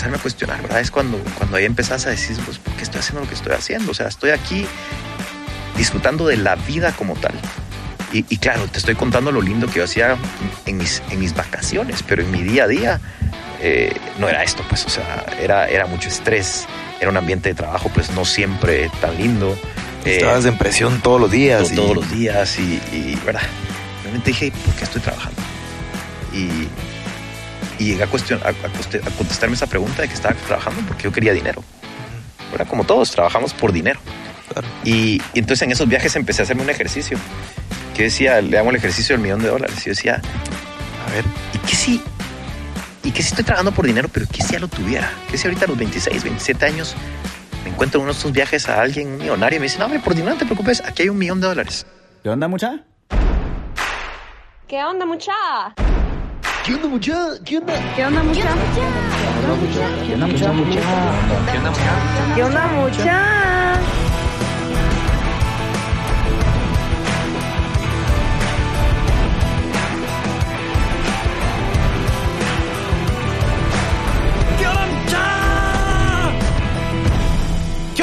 empezarme a cuestionar, ¿verdad? Es cuando, cuando ahí empezás a decir, pues, ¿por qué estoy haciendo lo que estoy haciendo? O sea, estoy aquí disfrutando de la vida como tal. Y, y claro, te estoy contando lo lindo que yo hacía en mis, en mis vacaciones, pero en mi día a día eh, no era esto, pues, o sea, era, era mucho estrés, era un ambiente de trabajo, pues, no siempre tan lindo. Eh, Estabas en presión todos los días. Todos, y... todos los días y, y, ¿verdad? Realmente dije, ¿por qué estoy trabajando? Y, y llegué a, cuestion, a, a, contestarme esa pregunta de que estaba trabajando porque yo quería dinero. Era como todos, trabajamos por dinero. Claro. Y, y, entonces en esos viajes empecé a hacerme un ejercicio que decía, le hago el ejercicio del millón de dólares. Y yo decía, a ver, ¿y qué si, y qué si estoy trabajando por dinero, pero qué si ya lo tuviera? ¿Qué si ahorita a los 26, 27 años me encuentro en uno de estos viajes a alguien, un millonario, y me dice, no, hombre, por dinero no te preocupes, aquí hay un millón de dólares. ¿Qué onda, mucha? ¿Qué onda, mucha? ¿Qué onda, mucha? ¿Qué onda? ¿Qué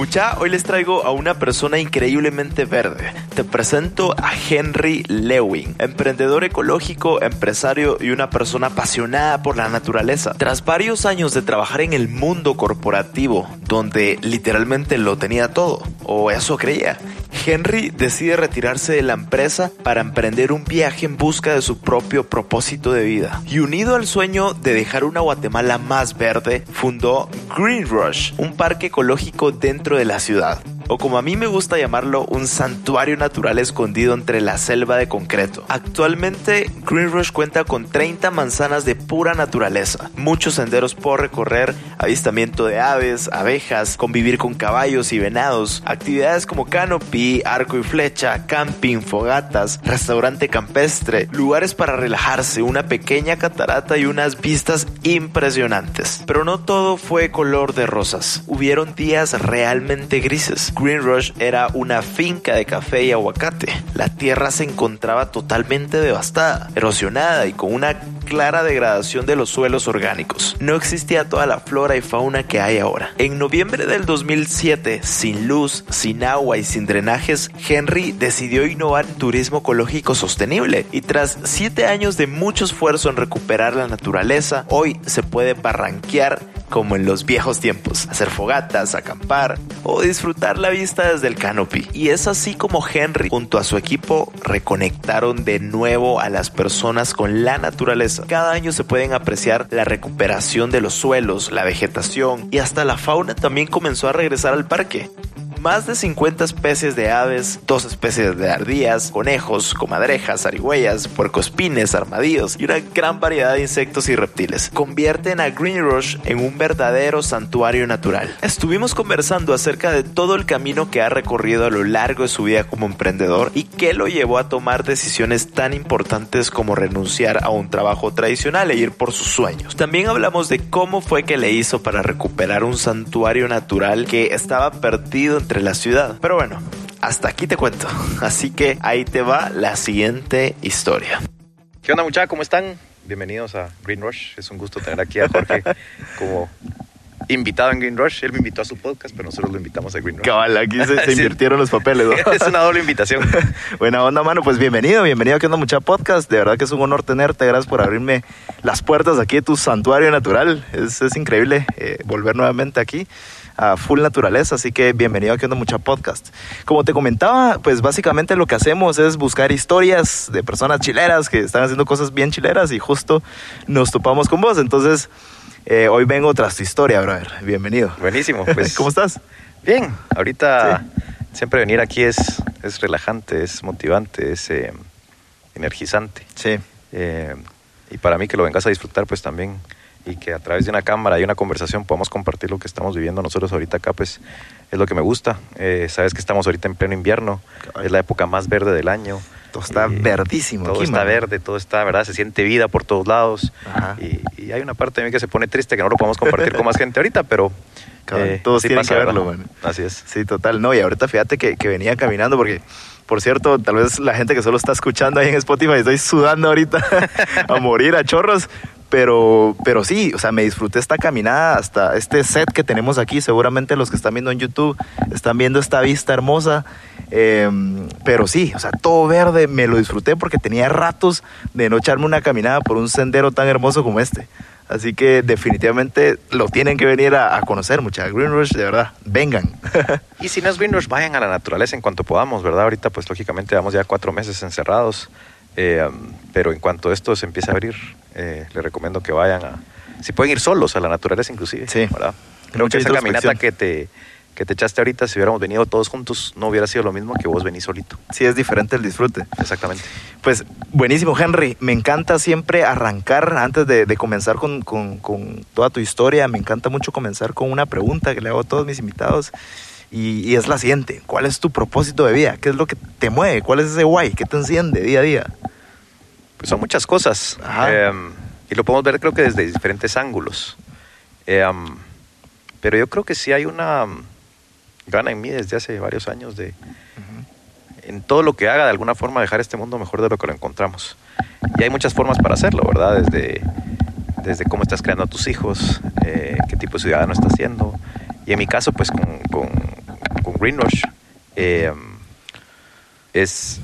Mucha, hoy les traigo a una persona increíblemente verde. Te presento a Henry Lewin, emprendedor ecológico, empresario y una persona apasionada por la naturaleza. Tras varios años de trabajar en el mundo corporativo, donde literalmente lo tenía todo, o eso creía, Henry decide retirarse de la empresa para emprender un viaje en busca de su propio propósito de vida. Y unido al sueño de dejar una Guatemala más verde, fundó Green Rush, un parque ecológico dentro de la ciudad o como a mí me gusta llamarlo, un santuario natural escondido entre la selva de concreto. Actualmente, Green Rush cuenta con 30 manzanas de pura naturaleza, muchos senderos por recorrer, avistamiento de aves, abejas, convivir con caballos y venados, actividades como canopy, arco y flecha, camping, fogatas, restaurante campestre, lugares para relajarse, una pequeña catarata y unas vistas impresionantes. Pero no todo fue color de rosas, hubieron días realmente grises. Green Rush era una finca de café y aguacate. La tierra se encontraba totalmente devastada, erosionada y con una clara degradación de los suelos orgánicos. No existía toda la flora y fauna que hay ahora. En noviembre del 2007, sin luz, sin agua y sin drenajes, Henry decidió innovar en turismo ecológico sostenible y tras siete años de mucho esfuerzo en recuperar la naturaleza, hoy se puede barranquear como en los viejos tiempos, hacer fogatas, acampar o disfrutar la vista desde el canopy. Y es así como Henry junto a su equipo reconectaron de nuevo a las personas con la naturaleza. Cada año se pueden apreciar la recuperación de los suelos, la vegetación y hasta la fauna también comenzó a regresar al parque más de 50 especies de aves, dos especies de ardillas, conejos, comadrejas, arigüeyas, puercoespines, armadillos y una gran variedad de insectos y reptiles. Convierten a Green Rush en un verdadero santuario natural. Estuvimos conversando acerca de todo el camino que ha recorrido a lo largo de su vida como emprendedor y qué lo llevó a tomar decisiones tan importantes como renunciar a un trabajo tradicional e ir por sus sueños. También hablamos de cómo fue que le hizo para recuperar un santuario natural que estaba perdido entre la ciudad. Pero bueno, hasta aquí te cuento. Así que ahí te va la siguiente historia. ¿Qué onda muchachos? ¿Cómo están? Bienvenidos a Green Rush. Es un gusto tener aquí a Jorge como invitado en Green Rush. Él me invitó a su podcast, pero nosotros lo invitamos a Green Rush. Cabal, aquí se, se Sí. invirtieron los papeles. ¿no? es una doble invitación. Buena onda, mano. Pues bienvenido, bienvenido a Que Onda Mucha Podcast. De verdad que es un honor tenerte. Gracias por abrirme las puertas aquí de tu santuario natural. Es, es increíble eh, volver nuevamente aquí a full naturaleza. Así que bienvenido a Que Onda Mucha Podcast. Como te comentaba, pues básicamente lo que hacemos es buscar historias de personas chileras que están haciendo cosas bien chileras y justo nos topamos con vos. Entonces, eh, hoy vengo tras tu historia, brother. Bienvenido. Buenísimo. Pues, ¿Cómo estás? Bien, ahorita siempre venir aquí es, es relajante, es motivante, es eh, energizante. Sí. Eh, y para mí que lo vengas a disfrutar, pues también, y que a través de una cámara y una conversación podamos compartir lo que estamos viviendo nosotros ahorita acá, pues es lo que me gusta. Eh, sabes que estamos ahorita en pleno invierno, es la época más verde del año. Todo está Y verdísimo Todo aquí, está man. verde, todo está, ¿verdad? Se siente vida por todos lados. Y, y hay una parte de mí que se pone triste que no lo podemos compartir con más gente ahorita, pero. Cabal, eh, todos tienen pasa, que verlo, man. Así es. Sí, total. No, y ahorita fíjate que, que venía caminando porque, por cierto, tal vez la gente que solo está escuchando ahí en Spotify, estoy sudando ahorita a morir a chorros. Pero, pero sí, o sea, me disfruté esta caminada hasta este set que tenemos aquí. Seguramente los que están viendo en YouTube están viendo esta vista hermosa. Eh, pero sí, o sea, todo verde, me lo disfruté porque tenía ratos de no echarme una caminada por un sendero tan hermoso como este. Así que definitivamente lo tienen que venir a, a conocer, mucha Green Rush, de verdad, vengan. Y si no es Green Rush, vayan a la naturaleza en cuanto podamos, ¿verdad? Ahorita, pues lógicamente, llevamos ya cuatro meses encerrados. Eh, um, pero en cuanto esto se empiece a abrir, eh, les recomiendo que vayan a. Si pueden ir solos a la naturaleza, inclusive. Sí. ¿verdad? Creo Mucha que esa caminata que te, que te echaste ahorita, si hubiéramos venido todos juntos, no hubiera sido lo mismo que vos venís solito. sí, es diferente el disfrute. Exactamente. Pues buenísimo, Henry. Me encanta siempre arrancar, antes de, de comenzar con, con- con toda tu historia, me encanta mucho comenzar con una pregunta que le hago a todos mis invitados. Y, y es la siguiente. ¿Cuál es tu propósito de vida? ¿Qué es lo que te mueve? ¿Cuál es ese guay? ¿Qué te enciende día a día? Pues son muchas cosas. Eh, y lo podemos ver creo que desde diferentes ángulos. Eh, um, pero yo creo que sí hay una um, gana en mí desde hace varios años de en todo lo que haga de alguna forma dejar este mundo mejor de lo que lo encontramos. Y hay muchas formas para hacerlo, ¿verdad? Desde, desde cómo estás creando a tus hijos, eh, qué tipo de ciudadano estás siendo. Y en mi caso, pues con, con, con Green Rush, eh, es,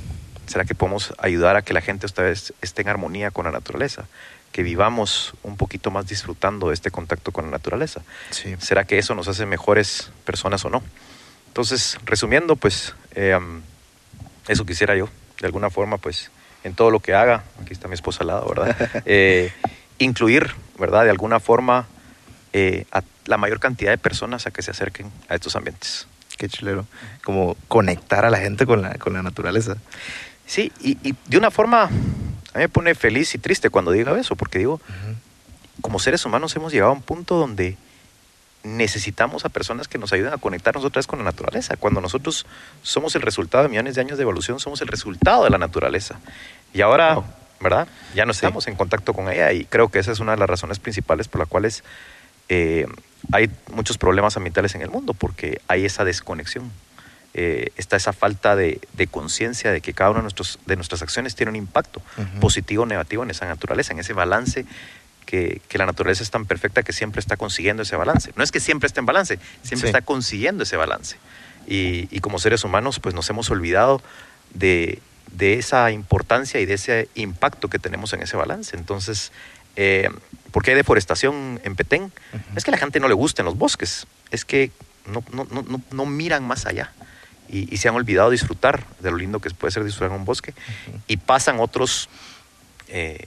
¿será que podemos ayudar a que la gente esta vez esté en armonía con la naturaleza? Que vivamos un poquito más disfrutando de este contacto con la naturaleza. Sí. ¿Será que eso nos hace mejores personas o no? Entonces, resumiendo, pues eh, eso quisiera yo, de alguna forma, pues en todo lo que haga, aquí está mi esposa al lado, ¿verdad? Eh, incluir, ¿verdad? De alguna forma eh, a la mayor cantidad de personas a que se acerquen a estos ambientes. Qué chilero. Como conectar a la gente con la, con la naturaleza. Sí, y, y de una forma, a mí me pone feliz y triste cuando diga eso, porque digo, como seres humanos hemos llegado a un punto donde necesitamos a personas que nos ayuden a conectarnos otra vez con la naturaleza. Cuando nosotros somos el resultado de millones de años de evolución, somos el resultado de la naturaleza. Y ahora, Wow. ¿verdad? Ya no estamos en contacto con ella y creo que esa es una de las razones principales por las cuales eh, hay muchos problemas ambientales en el mundo, porque hay esa desconexión. Eh, está esa falta de, de conciencia de que cada una de, nuestros, de nuestras acciones tiene un impacto Ujú. positivo o negativo en esa naturaleza, en ese balance que, que la naturaleza es tan perfecta que siempre está consiguiendo ese balance. No es que siempre esté en balance, siempre Sí. está consiguiendo ese balance. Y, y como seres humanos, pues nos hemos olvidado de, de esa importancia y de ese impacto que tenemos en ese balance. Entonces, eh, ¿por qué hay deforestación en Petén? Es que a la gente no le gusten los bosques, es que no, no, no, no, no miran más allá. Y, y se han olvidado disfrutar de lo lindo que puede ser disfrutar en un bosque. Y pasan otros eh,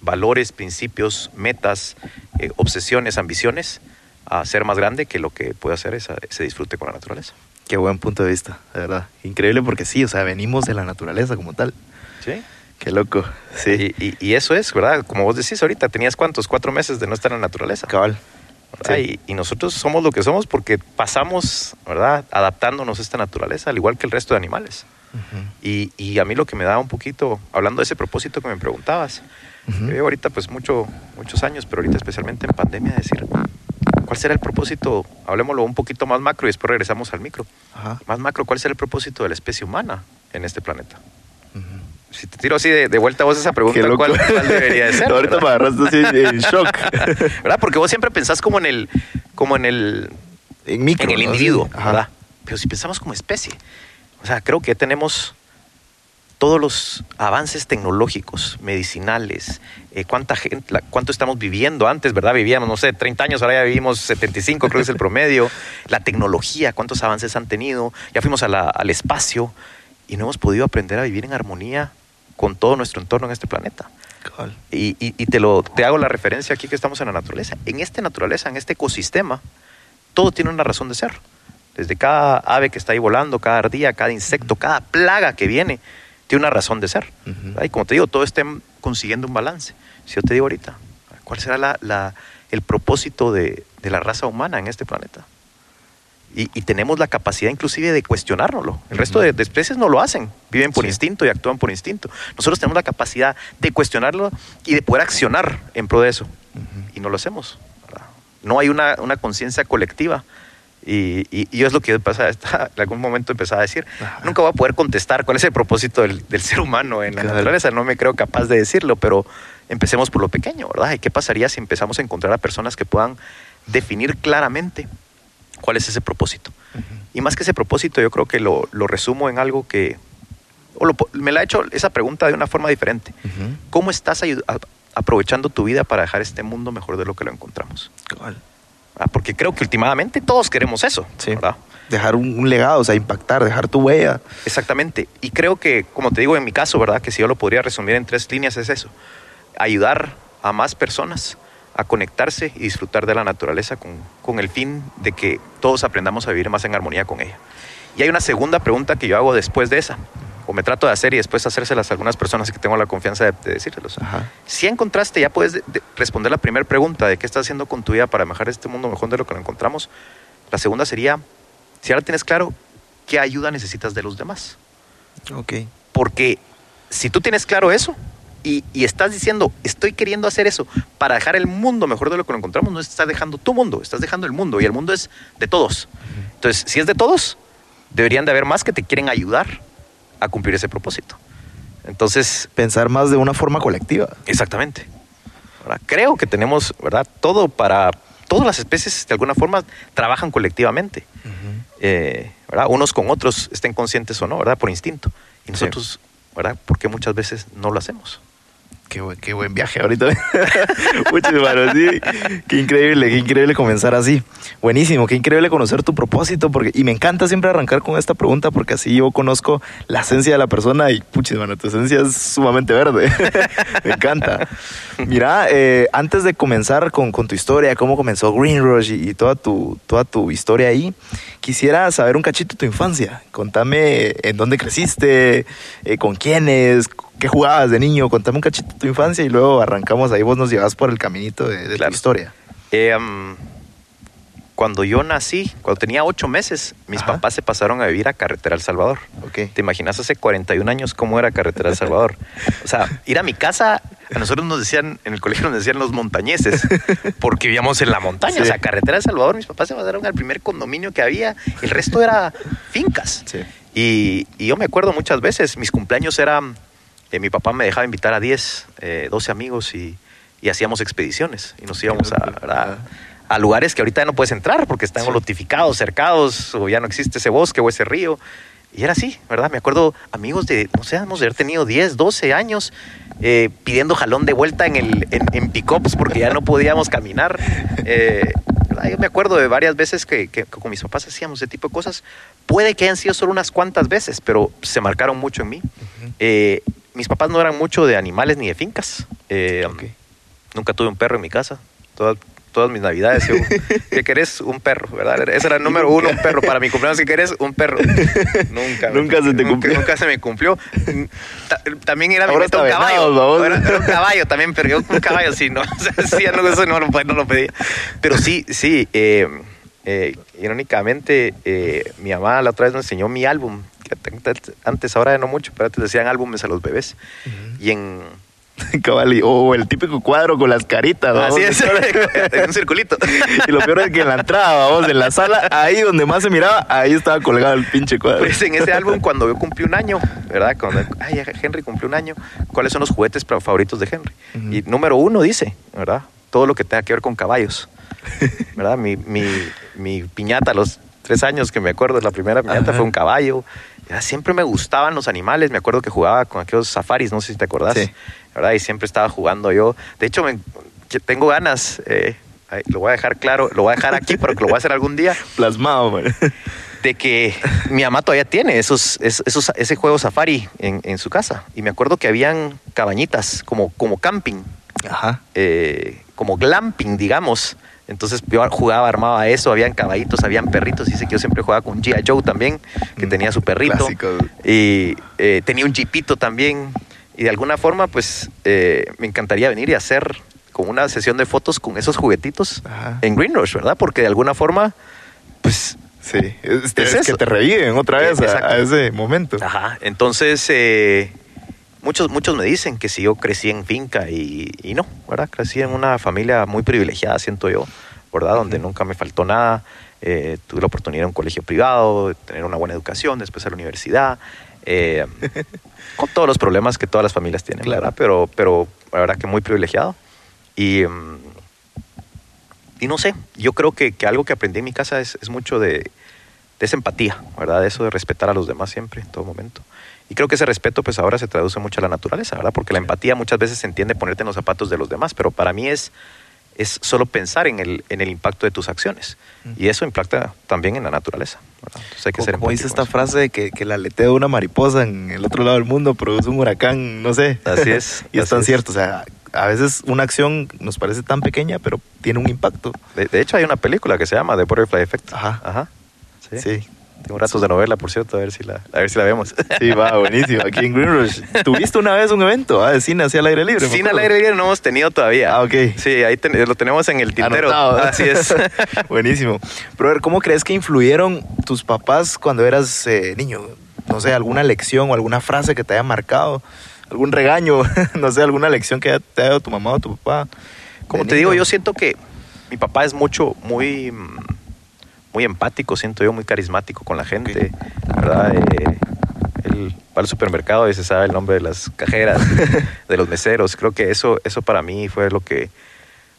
valores, principios, metas, eh, obsesiones, ambiciones a ser más grande que lo que puede hacer esa- ese disfrute con la naturaleza. Qué buen punto de vista, de verdad. Increíble porque sí, o sea, venimos de la naturaleza como tal. ¿Sí? Qué loco. Sí. Y, y- y eso es, ¿verdad? Como vos decís ahorita, tenías cuántos, cuatro meses de no estar en la naturaleza. Cabal. Sí. Y, y nosotros somos lo que somos porque pasamos, ¿verdad? Adaptándonos a esta naturaleza, al igual que el resto de animales. Ujú. Y, y a mí lo que me da un poquito, hablando de ese propósito que me preguntabas, yo llevo ahorita pues mucho, muchos años, pero ahorita especialmente en pandemia, decir, ¿cuál será el propósito? Hablemoslo un poquito más macro y después regresamos al micro. Más macro, ¿cuál será el propósito de la especie humana en este planeta? Si te tiro así de, de vuelta a vos esa pregunta. ¿cuál, cuál debería de ser? Ahorita me ¿verdad? agarraste así en shock. ¿Verdad? Porque vos siempre pensás como en el, como en el, en micro. en el individuo. ¿verdad? Pero si pensamos como especie, o sea, creo que tenemos todos los avances tecnológicos, medicinales, eh, cuánta gente, la- cuánto estamos viviendo antes, ¿verdad? Vivíamos, no sé, 30 años, ahora ya vivimos 75, creo que es el promedio. La tecnología, cuántos avances han tenido, ya fuimos a la- al espacio y no hemos podido aprender a vivir en armonía con todo nuestro entorno en este planeta. Y, y- y te, lo, te hago la referencia aquí que estamos en la naturaleza. En esta naturaleza, en este ecosistema, todo tiene una razón de ser. Desde cada ave que está ahí volando, cada ardilla, cada insecto, cada plaga que viene, tiene una razón de ser. Y como te digo, todo está consiguiendo un balance. Si yo te digo ahorita, ¿cuál será la- la- el propósito de, de la raza humana en este planeta? Y, y tenemos la capacidad inclusive de cuestionárnoslo. El resto de, de especies no lo hacen, viven por Sí. instinto y actúan por instinto. Nosotros tenemos la capacidad de cuestionarlo y de poder accionar en pro de eso. Y no lo hacemos. ¿verdad? No hay una, una conciencia colectiva. Y, y, y es lo que yo pasa, en algún momento empezaba a decir, Ajá. nunca voy a poder contestar cuál es el propósito del, del ser humano en la Claro. naturaleza, no me creo capaz de decirlo, pero empecemos por lo pequeño, ¿verdad? ¿Y qué pasaría si empezamos a encontrar a personas que puedan definir claramente cuál es ese propósito? Y más que ese propósito, yo creo que lo, lo resumo en algo que, o lo me la ha hecho esa pregunta de una forma diferente. ¿Cómo estás a- aprovechando tu vida para dejar este mundo mejor de lo que lo encontramos? Ah, Porque creo que últimamente todos queremos eso, Sí. ¿verdad? Dejar un, un legado, o sea, impactar, dejar tu huella. Exactamente. Y creo que, como te digo en mi caso, ¿verdad? Que si yo lo podría resumir en tres líneas es eso. Ayudar a más personas a conectarse y disfrutar de la naturaleza con, con el fin de que todos aprendamos a vivir más en armonía con ella. Y hay una segunda pregunta que yo hago después de esa, o me trato de hacer y después hacérselas a algunas personas que tengo la confianza de, de decírselos. Ajá. Si encontraste, ya puedes de- de- responder la primera pregunta de qué estás haciendo con tu vida para mejorar este mundo mejor de lo que lo encontramos. La segunda sería, si ahora tienes claro, ¿qué ayuda necesitas de los demás? Ok. Porque si tú tienes claro eso y, y estás diciendo, estoy queriendo hacer eso para dejar el mundo mejor de lo que lo encontramos, no estás dejando tu mundo, estás dejando el mundo y el mundo es de todos. Entonces, si es de todos, deberían de haber más que te quieren ayudar a cumplir ese propósito. Entonces, Pensar más de una forma colectiva. exactamente. ¿verdad? Creo que tenemos, ¿verdad? Todo para... Todas las especies de alguna forma trabajan colectivamente. eh, ¿verdad? Unos con otros, estén conscientes o no, ¿verdad? Por instinto. Y nosotros, ¿verdad? Porque muchas veces no lo hacemos. Qué buen, qué buen viaje ahorita. Muchas hermano, sí. Qué increíble, qué increíble comenzar así. Buenísimo, qué increíble conocer tu propósito. Porque, y me encanta siempre arrancar con esta pregunta porque así yo conozco la esencia de la persona y, puchis, mano, tu esencia es sumamente verde. me encanta. Mira, eh, antes de comenzar con, con tu historia, cómo comenzó Green Rush y, toda, tu, toda tu historia ahí, quisiera saber un cachito de tu infancia. Contame en dónde creciste, eh, con quiénes, qué jugabas de niño. Contame un cachito de tu infancia y luego arrancamos ahí. Vos nos llevas por el caminito de, de Claro. tu historia. Eh, um, cuando yo nací, cuando tenía ocho meses, mis Ajá. papás se pasaron a vivir a Carretera El Salvador. Ok. ¿Te imaginas hace 41 años cómo era Carretera El Salvador? O sea, ir a mi casa, a nosotros nos decían, en el colegio nos decían los montañeses, porque vivíamos en la montaña. Sí. O sea, Carretera El Salvador, mis papás se pasaron al primer condominio que había, el resto era fincas. Sí. Y, y yo me acuerdo muchas veces, mis cumpleaños eran, eh, mi papá me dejaba invitar a 10, eh, 12 amigos y, y hacíamos expediciones. Y nos íbamos a, lugares que ahorita ya no puedes entrar porque están Sí. lotificados, cercados, o ya no existe ese bosque o ese río. Y era así, ¿verdad? Me acuerdo amigos de, no sé, hemos de haber tenido 10, 12 años eh, pidiendo jalón de vuelta en, el, en, en pick-ups porque ya no podíamos caminar. Eh. Yo me acuerdo de varias veces que, que con mis papás hacíamos ese tipo de cosas. Puede que hayan sido solo unas cuantas veces, pero se marcaron mucho en mí. Eh, mis papás no eran mucho de animales ni de fincas. Eh. Nunca tuve un perro en mi casa. Todas, todas mis navidades. Yo, ¿Qué querés? Un perro, ¿verdad? Ese era el número uno, un perro. Para mi cumpleaños, ¿qué querés? Un perro. Nunca. Nunca se te nunca- cumplió. Nunca se me cumplió. Ta- también era mi meta un caballo. Era, era un caballo también, pero yo un caballo sí, ¿no? O sea, sí, no, eso no no lo pedía. Pero sí, sí. eh, eh, irónicamente, eh, mi mamá la otra vez me enseñó mi álbum. que antes- ahora no mucho, pero antes decían álbumes a los bebés. Y en, Cabal, o el típico cuadro con las caritas. ¿no? Así es, en un circulito. Y lo peor es que en la entrada, vamos, en la sala, ahí donde más se miraba, ahí estaba colgado el pinche cuadro. Pues en ese álbum, cuando yo cumplí un año, ¿verdad? Cuando ay, Henry cumplió un año, ¿cuáles son los juguetes favoritos de Henry? Y número uno dice, ¿verdad? Todo lo que tenga que ver con caballos, ¿verdad? Mi, mi, mi piñata los tres años que me acuerdo, la primera piñata Ajá. fue un caballo. Ya siempre me gustaban los animales, me acuerdo que jugaba con aquellos safaris, no sé si te acordás, Sí. ¿verdad? Y siempre estaba jugando yo. De hecho, me- tengo ganas, eh, lo voy a dejar claro, lo voy a dejar aquí, pero que lo voy a hacer algún día Plasmado, man. de que mi mamá todavía tiene esos, es- esos, ese juego safari en, en su casa. Y me acuerdo que habían cabañitas como, como camping, Ajá. eh, como glamping, digamos. Entonces yo jugaba, armaba eso, habían caballitos, habían perritos. Dice que yo siempre jugaba con G.I. Joe también, que Mm, tenía su perrito. clásico. Y eh, tenía un jeepito también. Y de alguna forma, pues eh, me encantaría venir y hacer como una sesión de fotos con esos juguetitos Ajá. en Green Rush, ¿verdad? Porque de alguna forma, pues Sí, es, Es es que te reviven otra vez a, Exacto. a ese momento. Ajá, entonces eh, muchos, muchos me dicen que si yo crecí en finca y, y no, ¿verdad? Crecí en una familia muy privilegiada, siento yo, ¿verdad? Donde nunca me faltó nada. Eh, tuve la oportunidad de un colegio privado, de tener una buena educación, después a la universidad. eh, con todos los problemas que todas las familias tienen, Claro. ¿verdad? Pero, pero la verdad que muy privilegiado. Y, mm, y no sé, yo creo que, que algo que aprendí en mi casa es, es mucho de, de esa empatía, ¿verdad? Eso de respetar a los demás siempre, en todo momento. Y creo que ese respeto pues ahora se traduce mucho a la naturaleza, ¿verdad? Porque la empatía muchas veces se entiende ponerte en los zapatos de los demás, pero para mí es, es solo pensar en el, en el impacto de tus acciones. Y eso impacta también en la naturaleza. Entonces hay que ser como dice esta frase de que, que el aleteo de una mariposa en el otro lado del mundo produce un huracán, no sé. Así es, y es así tan es. cierto. O sea, a veces una acción nos parece tan pequeña, pero tiene un impacto. De, de hecho hay una película que se llama The Butterfly Effect. Ajá. Ajá. Sí. Sí. Tengo ratos de novela, por cierto, a ver si la, a ver si la vemos. Sí, va, buenísimo. Aquí en Green Rush. ¿Tuviste una vez un evento ah, de cine hacia el aire libre? Cine al aire libre no hemos tenido todavía. Ah, ok. Sí, ahí ten- lo tenemos en el tintero. Anotado. Así es. Buenísimo. Brother, ¿cómo crees que influyeron tus papás cuando eras eh, niño? No sé, alguna lección o alguna frase que te haya marcado, algún regaño, no sé, alguna lección que te haya dado tu mamá o tu papá. Como te digo, yo siento que mi papá es mucho, muy, mm, muy empático, siento yo, muy carismático con la gente, ¿verdad? Eh, él va al supermercado y se sabe el nombre de las cajeras, de los meseros. Creo que eso, eso para mí fue lo que,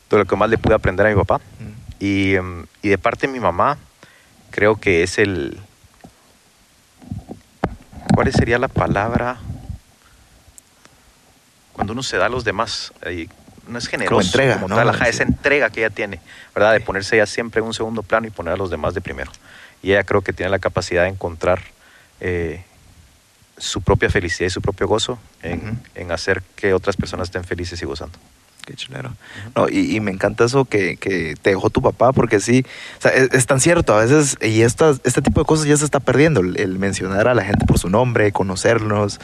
de lo que más le pude aprender a mi papá. Mm. Y, mm, y de parte de mi mamá, creo que es el... ¿Cuál sería la palabra? Cuando uno se da a los demás, no es generoso. entrega, como ¿no? tal, ajá, esa entrega que ella tiene, ¿verdad? De ponerse ella siempre en un segundo plano y poner a los demás de primero. Y ella creo que tiene la capacidad de encontrar eh, su propia felicidad y su propio gozo en, en hacer que otras personas estén felices y gozando. Qué chulero. No, y, y me encanta eso que, que te dejó tu papá, porque sí, o sea, es, es tan cierto, a veces, y estas, este tipo de cosas ya se está perdiendo, el, el mencionar a la gente por su nombre, conocernos.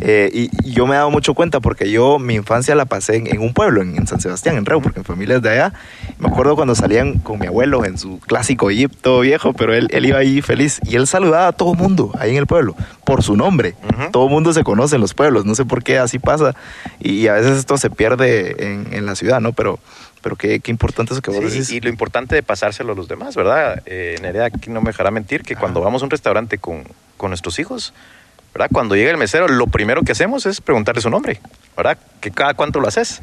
Eh, y, y yo me he dado mucho cuenta porque yo mi infancia la pasé en, en un pueblo, en, en San Sebastián, en Reu, porque mi familia es de allá. Me acuerdo cuando salían con mi abuelo en su clásico jeep, todo viejo, pero él, él iba ahí feliz y él saludaba a todo mundo ahí en el pueblo por su nombre. Ujú. Todo mundo se conoce en los pueblos, no sé por qué así pasa. Y, y a veces esto se pierde en, en la ciudad, ¿no? Pero, pero qué, qué importante eso que vos Sí, decís. y lo importante de pasárselo a los demás, ¿verdad? Eh, Nerea aquí no me dejará mentir que cuando vamos a un restaurante con, con nuestros hijos, ¿verdad? Cuando llega el mesero, lo primero que hacemos es preguntarle su nombre, ¿verdad? Que cada cuánto lo haces,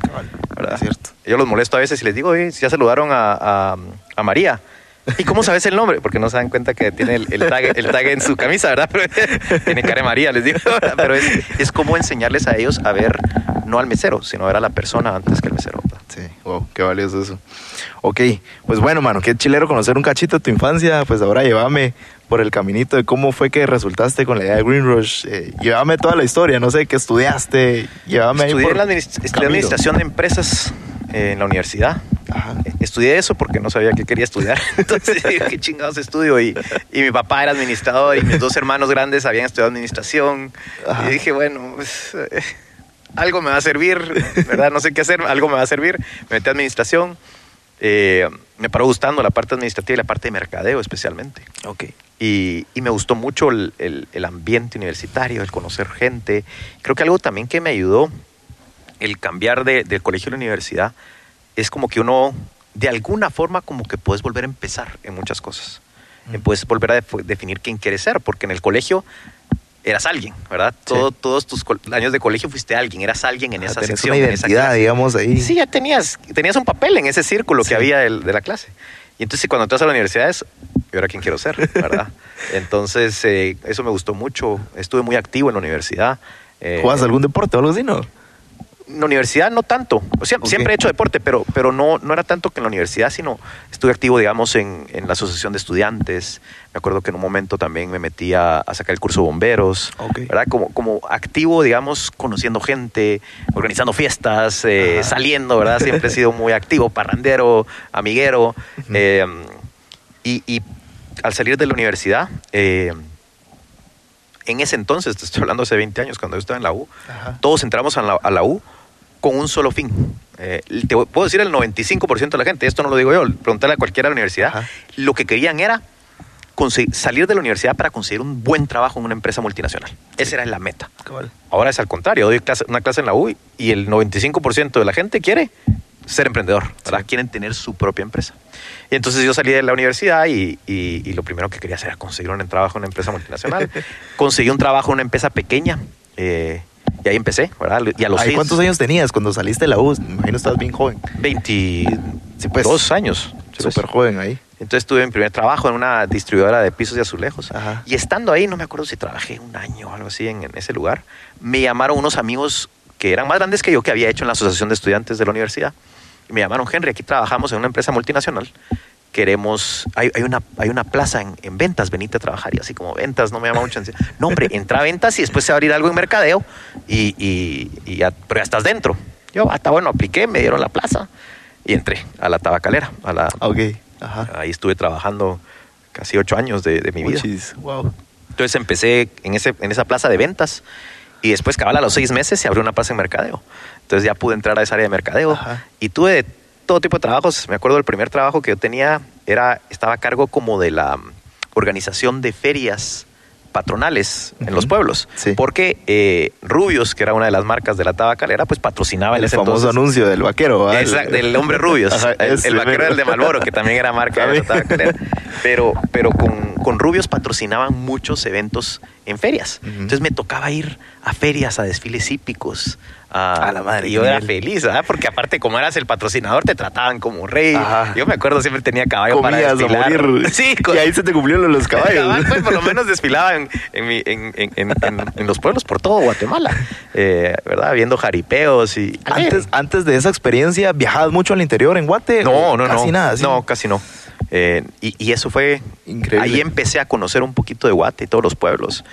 ¿verdad? es cierto. Yo los molesto a veces y les digo, "Oye, si ya saludaron a, a- a María. ¿Y cómo sabes el nombre? Porque no se dan cuenta que tiene el, el tag, el tag en su camisa, ¿verdad? Pero tiene cara de María, les digo. Pero es, es como enseñarles a ellos a ver, no al mesero, sino a ver a la persona antes que el mesero. ¿verdad? Sí, wow, qué valioso eso. Ok, pues bueno, mano, qué chilero conocer un cachito de tu infancia. Pues ahora llévame por el caminito de cómo fue que resultaste con la idea de Green Rush. Eh, llévame toda la historia, no sé, qué estudiaste. Llévame ahí Estudié, por la administ- estudié administración de empresas eh, en la universidad. Ajá. Eh, Estudié eso porque no sabía qué quería estudiar. Entonces, dije, qué chingados estudio. Y, y mi papá era administrador y mis dos hermanos grandes habían estudiado administración. Ajá. Y dije, bueno, pues, eh, algo me va a servir, ¿verdad? No sé qué hacer, algo me va a servir. Me metí a administración. Eh, me paró gustando la parte administrativa y la parte de mercadeo especialmente. Ok. Y, y me gustó mucho el, el- el ambiente universitario, el conocer gente. Creo que algo también que me ayudó el cambiar de, del colegio a la universidad es como que uno, de alguna forma, como que puedes volver a empezar en muchas cosas. Mm. Puedes volver a def- definir quién quieres ser, porque en el colegio eras alguien, ¿verdad? Sí. Todo- todos tus años de colegio fuiste alguien, eras alguien en Ah, esa tenés sección. una en esa identidad, clase. digamos, ahí. Sí, ya tenías, tenías un papel en ese círculo Sí. que había de la clase. Y entonces cuando entras a la universidad es, ¿y ahora quién quiero ser? ¿Verdad? Entonces eh, eso me gustó mucho. Estuve muy activo en la universidad. Eh, ¿Juegas algún deporte o algo así, no? En la universidad no tanto. O sea. Siempre he hecho deporte, pero, pero no, no era tanto que en la universidad, sino estuve activo, digamos, en, en la asociación de estudiantes. Me acuerdo que en un momento también me metí a, a sacar el curso de bomberos. ¿verdad? Como, como activo, digamos, conociendo gente, organizando fiestas, eh, saliendo, ¿verdad? Siempre he sido muy activo, parrandero, amiguero. Eh, y, y al salir de la universidad, eh, en ese entonces, te estoy hablando hace 20 años, cuando yo estaba en la U, Ajá. todos entramos a la, a la U con un solo fin. Eh, te puedo decir el 95% de la gente, esto no lo digo yo, preguntarle a cualquiera de la universidad, Ajá. lo que querían era salir de la universidad para conseguir un buen trabajo en una empresa multinacional. Esa era la meta. Ahora es al contrario, doy clase- una clase en la U y el 95% de la gente quiere ser emprendedor, ¿verdad? Quieren tener su propia empresa. Y entonces yo salí de la universidad y, y- y lo primero que quería hacer era conseguir un trabajo en una empresa multinacional. Conseguí un trabajo en una empresa pequeña eh, y ahí empecé, ¿verdad? Y a los seis- ¿Cuántos años tenías cuando saliste de la U? Me imagino estabas bien joven. 22 Sí, pues. años. ¿sí? Súper joven ahí. Entonces tuve mi primer trabajo en una distribuidora de pisos y azulejos. Ajá. Y estando ahí, no me acuerdo si trabajé un año o algo así en, en ese lugar, me llamaron unos amigos que eran más grandes que yo, que había hecho en la Asociación de Estudiantes de la universidad. Y me llamaron, Henry, aquí trabajamos en una empresa multinacional. Queremos, hay, hay una, hay una plaza en, en ventas, venite a trabajar. Y así como ventas, no me llama mucho. No, hombre, entra a ventas y después se va a abrir algo en mercadeo, y, y, y ya, pero ya estás dentro. Yo, hasta bueno, apliqué, me dieron la plaza y entré a la tabacalera, a la, Ah, Ok. Ajá. Ahí estuve trabajando casi ocho años de, de mi vida. Wow. Entonces empecé en, ese, en esa plaza de ventas y después, cabal, a los seis meses se abrió una plaza en mercadeo. Entonces ya pude entrar a esa área de mercadeo Ajá. y tuve todo tipo de trabajos. Me acuerdo del primer trabajo que yo tenía, era, estaba a cargo como de la mm, organización de ferias patronales en los pueblos. Sí. Porque eh, Rubios, que era una de las marcas de la tabacalera, pues patrocinaba en El ese famoso entonces. anuncio del vaquero. Exacto, del hombre rubios. Ajá, el, vaquero del de Malboro, que también era marca de la tabacalera. Pero, pero con, con rubios patrocinaban muchos eventos en ferias. Entonces me tocaba ir a ferias, a desfiles hípicos. A, A la madre, Y yo era feliz, ¿verdad? Porque aparte, como eras el patrocinador, te trataban como rey. Ajá. Yo me acuerdo, siempre tenía caballo para Comías a desfilar. morir. Sí, Y ahí se te cumplieron los caballos. Cabal, pues por lo menos desfilaba en, en, mi- en- los pueblos por todo Guatemala, eh, ¿verdad? Viendo jaripeos y... Antes, antes de esa experiencia, ¿viajabas mucho al interior en Guate? No, ¿O no, casi no. nada. ¿sí? No, casi no. Eh, y, y eso fue Increíble. Ahí empecé a conocer un poquito de Guate y todos los pueblos.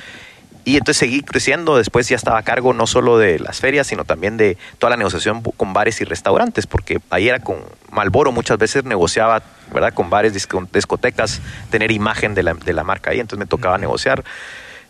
Y entonces seguí creciendo. Después ya estaba a cargo no solo de las ferias, sino también de toda la negociación con bares y restaurantes, porque ahí era con Malboro muchas veces negociaba, ¿verdad? Con bares, disco- discotecas, tener imagen de la, de la marca ahí. Entonces me tocaba negociar.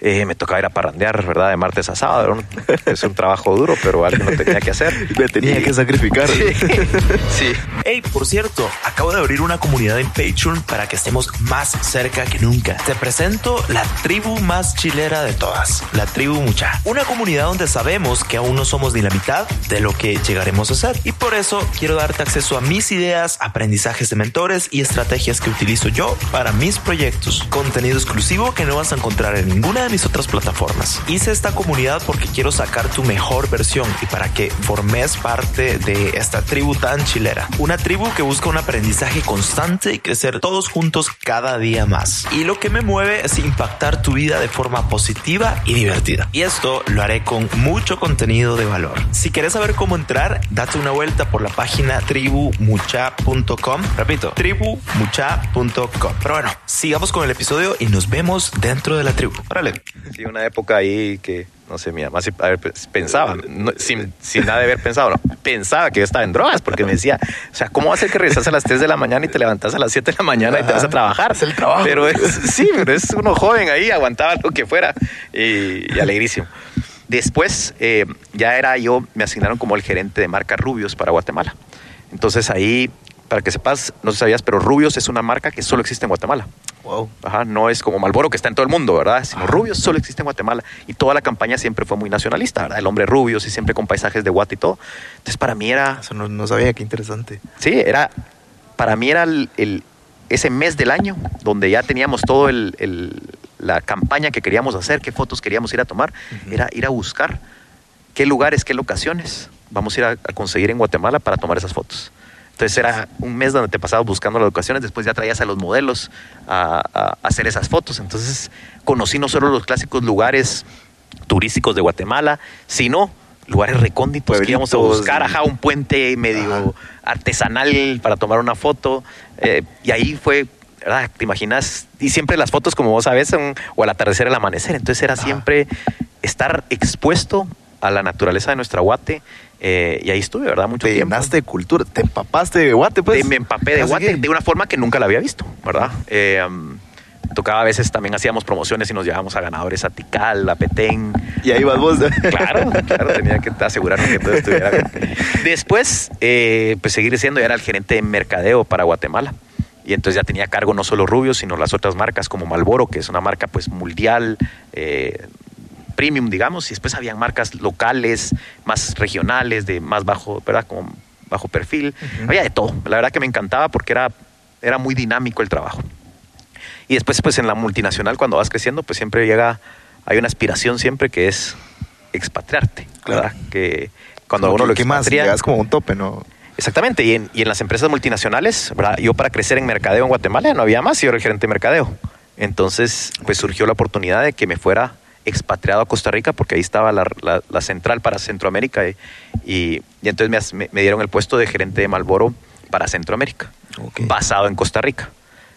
Eh, me tocaba ir a parrandear, ¿verdad? De martes a sábado. Era un- es un trabajo duro, pero alguien lo tenía que hacer. Me tenía Y- que sacrificar. Sí, sí. Hey, por cierto, acabo de abrir una comunidad en Patreon para que estemos más cerca que nunca. Te presento la tribu más chilera de todas, la tribu Mucha. Una comunidad donde sabemos que aún no somos ni la mitad de lo que llegaremos a ser. Y por eso quiero darte acceso a mis ideas, aprendizajes de mentores y estrategias que utilizo yo para mis proyectos. Contenido exclusivo que no vas a encontrar en ninguna de mis otras plataformas. Hice esta comunidad porque quiero sacar tu mejor versión y para que formes parte de esta tribu tan chilera. Una tribu que busca un aprendizaje constante y crecer todos juntos cada día más. Y lo que me mueve es impactar tu vida de forma positiva y divertida. Y esto lo haré con mucho contenido de valor. Si quieres saber cómo entrar, date una vuelta por la página tribumucha.com. Repito, tribumucha.com. Pero bueno, sigamos con el episodio y nos vemos dentro de la tribu. Órale. Sí, una época ahí que, no sé, mi mamá sí, a ver, pues, pensaba, no, sin, sin nada de haber pensado, no, pensaba que yo estaba en drogas, porque me decía, o sea, ¿cómo va a ser que regresas a las 3 de la mañana y te levantas a las 7 de la mañana y te vas a trabajar? Es el trabajo. Pero es, sí, pero es uno joven ahí, aguantaba lo que fuera y, y alegrísimo. Después, eh, ya era yo, me asignaron como el gerente de marca Rubios para Guatemala. Entonces ahí, para que sepas, no sé si sabías, pero Rubios es una marca que solo existe en Guatemala. Wow. Ajá, no es como Malboro que está en todo el mundo, ¿verdad? Sino Rubios solo existe en Guatemala. Y toda la campaña siempre fue muy nacionalista, ¿verdad? El hombre Rubios y siempre con paisajes de Guate y todo. Entonces para mí era, Eso no, no sabía, qué interesante. sí, era, para mí era el, el- ese mes del año donde ya teníamos todo el, el- la campaña que queríamos hacer, qué fotos queríamos ir a tomar, era ir a buscar qué lugares, qué locaciones vamos a ir a, a conseguir en Guatemala para tomar esas fotos. Entonces era un mes donde te pasabas buscando las locaciones, después ya traías a los modelos a, a hacer esas fotos. Entonces conocí no solo los clásicos lugares turísticos de Guatemala, sino lugares recónditos que íbamos a buscar, ajá, un puente medio Ajá. artesanal para tomar una foto. eh, y ahí fue, ¿verdad? ¿Te imaginas? Y siempre las fotos, como vos sabés, son o al atardecer, al amanecer. Entonces era Ajá. siempre estar expuesto a la naturaleza de nuestra Guate. Eh, y ahí estuve, ¿verdad? Mucho Te tiempo. llenaste de cultura, te empapaste de Guate, pues. Te- me empapé de Guate que- de una forma que nunca la había visto, ¿verdad? Eh, um, tocaba a veces también hacíamos promociones y nos llevábamos a ganadores a Tikal, a Petén. Y ahí vas vos. Claro, claro, tenía que asegurarme que todo estuviera bien. Después, eh, pues seguir siendo, ya era el gerente de mercadeo para Guatemala. Y entonces ya tenía a cargo no solo Rubio, sino las otras marcas como Malboro, que es una marca pues mundial, eh, premium, digamos, y después habían marcas locales, más regionales, de más bajo, ¿verdad? Como bajo perfil. Había de todo. La verdad que me encantaba porque era, era muy dinámico el trabajo. Y después, pues en la multinacional, cuando vas creciendo, pues siempre llega, hay una aspiración siempre que es expatriarte, ¿verdad? Que cuando uno lo ¿Qué más? expatria- Llegas como un tope, ¿no? Exactamente, y en, y en las empresas multinacionales, ¿verdad? yo para crecer en mercadeo en Guatemala no había más, yo era el gerente de mercadeo. Entonces, pues surgió la oportunidad de que me fuera expatriado a Costa Rica, porque ahí estaba la, la- la central para Centroamérica, y, y- y entonces me, dieron el puesto de gerente de Malboro para Centroamérica, basado en Costa Rica.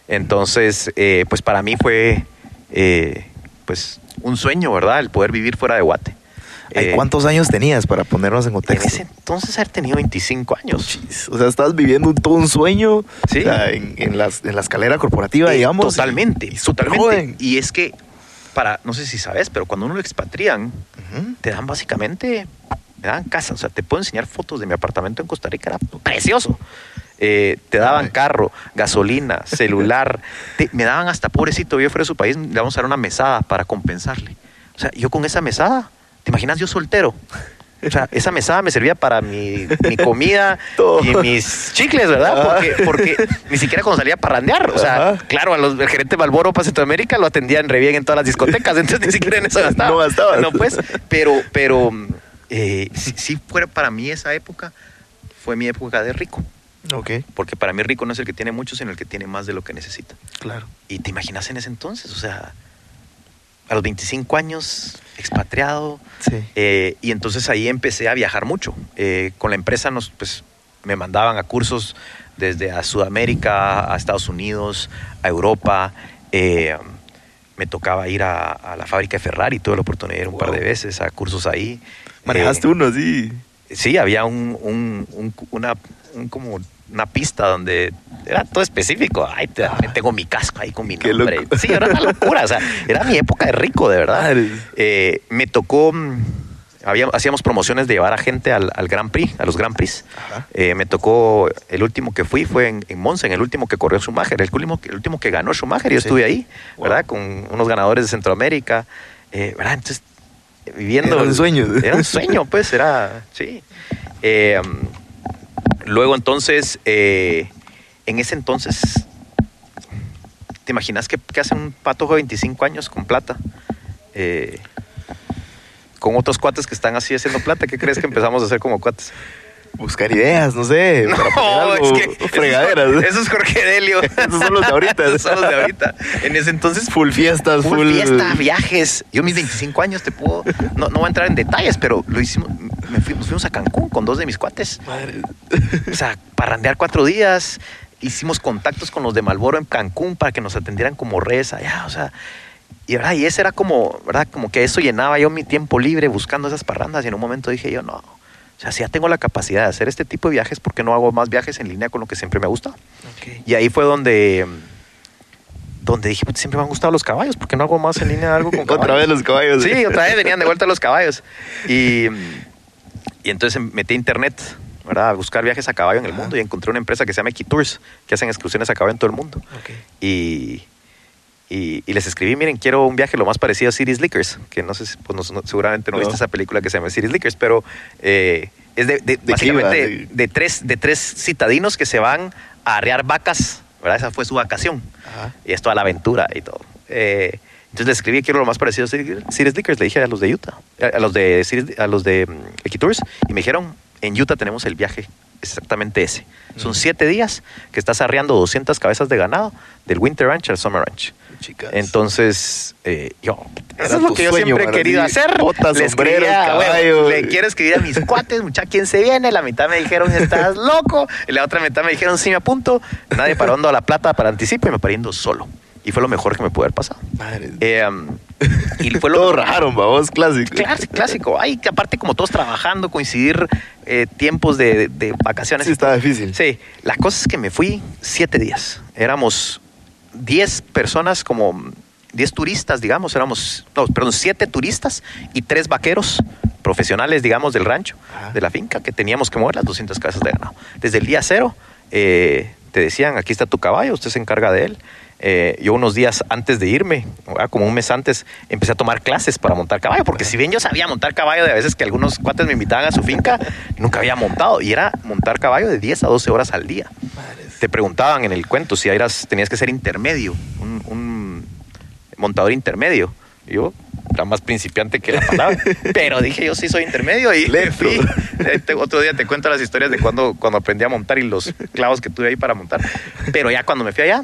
Entonces, eh, pues para mí fue eh, pues un sueño, ¿verdad? El poder vivir fuera de Guate. Eh, ¿Cuántos años tenías para ponernos en En contexto? ese entonces haber tenido 25 años. O sea, estás viviendo un- todo un sueño Sí. o sea, en, en las- en la escalera corporativa, Eh, digamos. Totalmente, y totalmente. joven. Y es que, para, no sé si sabes, pero cuando uno lo expatrian, te dan básicamente, me dan casa. O sea, te puedo enseñar fotos de mi apartamento en Costa Rica, era precioso. Eh, te daban carro, gasolina, celular. te- me daban hasta, pobrecito, yo fuera de su país, le vamos a dar una mesada para compensarle. O sea, yo con esa mesada, ¿te imaginas yo soltero? O sea, esa mesada me servía para mi, mi comida y mis chicles, ¿verdad? Porque, porque ni siquiera cuando salía a parrandear. O sea, Ajá. claro, a los, el gerente Malboro para Centroamérica lo atendían re bien en todas las discotecas, entonces ni siquiera en eso gastaba. No gastabas. No, pues, pero, pero eh, si, si fuera para mí esa época, fue mi época de rico. Ok, Porque para mí rico no es el que tiene mucho, sino el que tiene más de lo que necesita. claro. Y te imaginas en ese entonces, o sea, a los 25 años, expatriado, Sí. eh, y entonces ahí empecé a viajar mucho. Eh, con la empresa nos, pues, me mandaban a cursos desde a Sudamérica, a Estados Unidos, a Europa. eh, me tocaba ir a, a la fábrica de Ferrari, tuve la oportunidad de ir un par de veces a cursos ahí. Manejaste Eh, uno, sí. Sí, había un, un- un- una, un como una pista donde era todo específico. Ay, te- tengo mi casco ahí con mi nombre. Sí, era una locura. O sea, era mi época de rico, de verdad. Eh, me tocó, mm, había- hacíamos promociones de llevar a gente al, al Grand Prix, a los Grand Prix. Eh, me tocó, el último que fui fue en, en Monza, en el último que corrió Schumacher, el último, el último que ganó Schumacher. Yo Sí. estuve ahí, Wow. ¿verdad? Con unos ganadores de Centroamérica. eh, ¿verdad? Entonces, viviendo. Era un sueño. Era un sueño, pues, era. Sí. Eh, luego, entonces, eh, en ese entonces, ¿te imaginas qué, qué hace un patojo de 25 años con plata? Eh, con otros cuates que están así haciendo plata, ¿qué crees que empezamos a hacer como cuates? Buscar ideas, no sé. para poner algo, fregaderas. Eso es Jorge Delio. Esos son los de ahorita. Esos son los de ahorita. En ese entonces, Full fiestas, full, full. fiesta, viajes. Yo mis 25 años te puedo, no, no voy a entrar en detalles, pero lo hicimos, me fui- nos fuimos a Cancún con dos de mis cuates. Madre. O sea, parrandear cuatro días. Hicimos contactos con los de Malboro en Cancún para que nos atendieran como reza, ya, o sea. Y, ¿verdad? y ese era como, ¿verdad? Como que eso llenaba yo mi tiempo libre buscando esas parrandas y en un momento dije yo, no, o sea, si ya tengo la capacidad de hacer este tipo de viajes, ¿por qué no hago más viajes en línea con lo que siempre me ha gustado? Y ahí fue donde, donde dije, "Puta, siempre me han gustado los caballos, ¿por qué no hago más en línea algo con caballos? Otra vez los caballos. Sí, otra vez venían de vuelta los caballos. Y, y entonces metí a internet, ¿verdad? A buscar viajes a caballo en el Ajá. mundo y encontré una empresa que se llama Equitours, que hacen excursiones a caballo en todo el mundo. Ok. Y, y, y les escribí, miren, quiero un viaje lo más parecido a Cities Lickers, que no sé, si- pues no- seguramente no, No. viste esa película que se llama Cities Lickers, pero eh, es de, de- ¿De qué básicamente de, de tres, de tres citadinos que se van a arrear vacas, ¿verdad? Esa fue su vacación. Ajá. Y es toda la aventura y todo. Eh, entonces le escribí, quiero lo más parecido a Cities Cities Lickers, le dije a los de Utah, a los de, a los de mm, Equitours, y me dijeron, en Utah tenemos el viaje exactamente ese. Son Mm. siete días que estás arreando 200 cabezas de ganado del Winter Ranch al Summer Ranch. Chicas. Entonces, eh, yo, eso es lo que yo siempre he querido hacer. Botas, Le escribía, bueno, caballo. le quiero escribir a mis cuates, muchacha, ¿quién se viene? La mitad me dijeron, estás loco. Y la otra mitad me dijeron, sí, me apunto. Nadie parando a la plata para anticipo y me pariendo solo. Y fue lo mejor que me pudo haber pasado. Madre. Eh, um, y fue lo Todos rajaron, vamos, clásico. Clásico, clásico. Ay, que aparte como todos trabajando, coincidir eh, tiempos de, de vacaciones. Sí, estaba difícil. Sí, la cosa es que me fui siete días. Éramos diez personas, como diez turistas, digamos. Éramos, no, perdón, siete turistas y tres vaqueros profesionales, digamos, del rancho, Ajá. de la finca, que teníamos que mover las 200 casas de ganado. Desde el día cero eh, te decían, aquí está tu caballo, usted se encarga de él. Eh, yo unos días antes de irme, ¿verdad? como un mes antes, empecé a tomar clases para montar caballo, porque si bien yo sabía montar caballo, de a veces que algunos cuates me invitaban a su finca, nunca había montado, y era montar caballo de 10 a 12 horas al día. Te preguntaban en el cuento si eras, tenías que ser intermedio, un, un montador intermedio. Y Yo era más principiante que la palabra, pero dije yo sí soy intermedio y fui. Eh, te- Otro día te cuento las historias de cuando, cuando aprendí a montar y los clavos que tuve ahí para montar. Pero ya cuando me fui allá,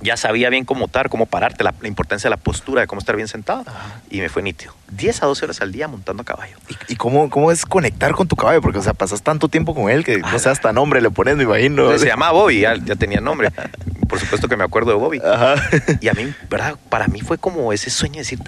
ya sabía bien cómo montar, cómo pararte, la, la importancia de la postura, de cómo estar bien sentado. Y me fue nítido. 10 a 12 horas al día montando a caballo. ¿Y, y cómo, cómo es conectar con tu caballo? Porque, o sea, pasas tanto tiempo con él que no sé, hasta nombre le pones, me imagino. Entonces, se llamaba Bobby, ya, ya tenía nombre. Por supuesto que me acuerdo de Bobby. Ajá. Y a mí, ¿verdad? Para mí fue como ese sueño de decir,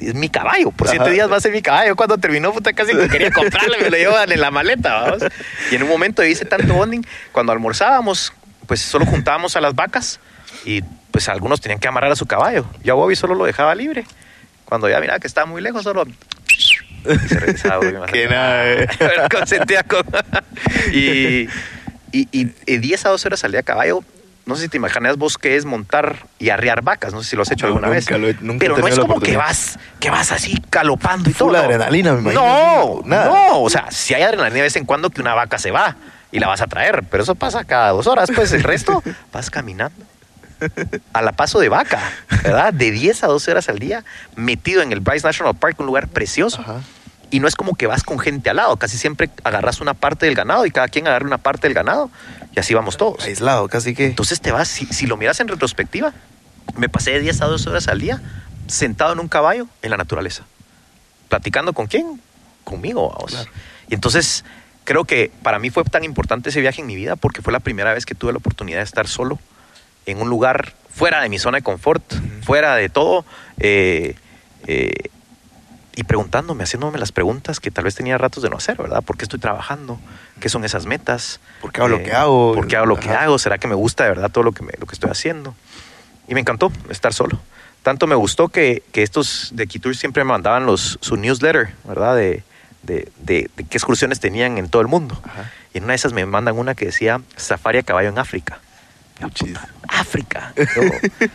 es mi caballo, por siete Ajá. días va a ser mi caballo. Cuando terminó, puta, casi que quería comprarle, me lo llevaban en la maleta, vamos. Y en un momento hice tanto bonding, cuando almorzábamos, pues solo juntábamos a las vacas y pues algunos tenían que amarrar a su caballo. Yo a Bobby solo lo dejaba libre. Cuando ya miraba que estaba muy lejos, solo... Y se regresaba Bobby rápido. nada, eh. Consentía con... y, y, y, y 10 a 12 horas salía a caballo. No sé si te imaginas vos qué es montar y arrear vacas. No sé si lo has hecho No, alguna vez. nunca lo he- nunca Pero no es la como que vas, que vas así galopando y Full todo. adrenalina, me imagino. No, Nada. no. O sea, si hay adrenalina de vez en cuando que una vaca se va y la vas a traer. Pero eso pasa cada dos horas. Pues el resto vas caminando. A la paso de vaca, ¿verdad? De 10 a 12 horas al día, metido en el Bryce National Park, un lugar precioso. Ajá. Y no es como que vas con gente al lado, casi siempre agarras una parte del ganado y cada quien agarra una parte del ganado y así vamos todos. Aislado, casi que. Entonces te vas, si, si lo miras en retrospectiva, me pasé de 10 a 12 horas al día sentado en un caballo en la naturaleza. ¿Platicando con quién? Conmigo, vamos. Claro. Y entonces creo que para mí fue tan importante ese viaje en mi vida porque fue la primera vez que tuve la oportunidad de estar solo en un lugar fuera de mi zona de confort, fuera de todo. eh, eh, y preguntándome, haciéndome las preguntas que tal vez tenía ratos de no hacer, ¿verdad? ¿Por qué estoy trabajando? ¿Qué son esas metas? ¿Por qué hago lo Eh, que hago? ¿Por qué hago lo que hago? ¿Será que me gusta de verdad todo lo que, me- lo que estoy haciendo? Y me encantó estar solo. Tanto me gustó que, que estos de Keytour siempre me mandaban los, su newsletter, ¿verdad? De, de, de- de qué excursiones tenían en todo el mundo. Ajá. Y en una de esas me mandan una que decía Safari a caballo en África. África. Yo,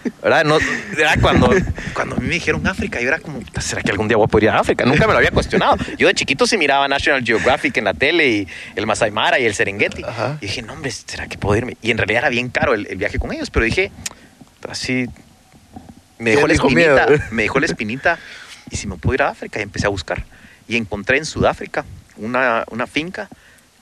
¿verdad? No, era cuando, cuando a mí me dijeron África, yo era como, ¿será que algún día voy a poder ir a África? Nunca me lo había cuestionado. Yo de chiquito sí miraba National Geographic en la tele y el Masai Mara y el Serengeti. Ajá. Y dije, no, hombre, ¿será que puedo irme? Y en realidad era bien caro el, el viaje con ellos, pero dije, así, me dejó la dijo espinita, miedo? me dejó la espinita. Y si me puedo ir a África, y empecé a buscar. Y encontré en Sudáfrica una, una finca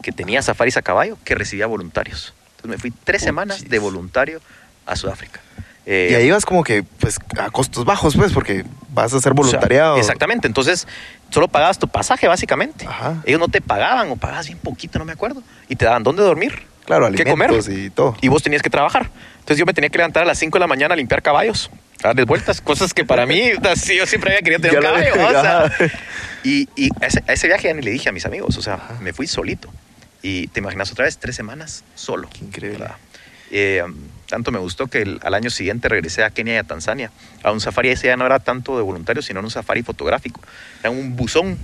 que tenía safaris a caballo que recibía voluntarios. Me fui tres semanas de voluntario a Sudáfrica. Eh, Y ahí vas como que, pues, a costos bajos, pues, porque vas a hacer o sea, voluntariado. exactamente. Entonces, solo pagabas tu pasaje, básicamente. Ajá. Ellos no te pagaban o pagabas bien poquito, no me acuerdo. Y te daban dónde dormir, Claro, qué comer. y todo. Y vos tenías que trabajar. Entonces, yo me tenía que levantar a las 5 de la mañana a limpiar caballos, a darles vueltas. Cosas que para mí, sí, yo siempre había querido tener un caballo. y y a, ese, a ese viaje ya ni le dije a mis amigos. O sea, me fui solito. Y te imaginas otra vez, tres semanas solo. Qué increíble. Eh, um, tanto me gustó que el- al año siguiente regresé a Kenia y a Tanzania. A un safari ese ya no era tanto de voluntarios, sino en un safari fotográfico. Era un buzón,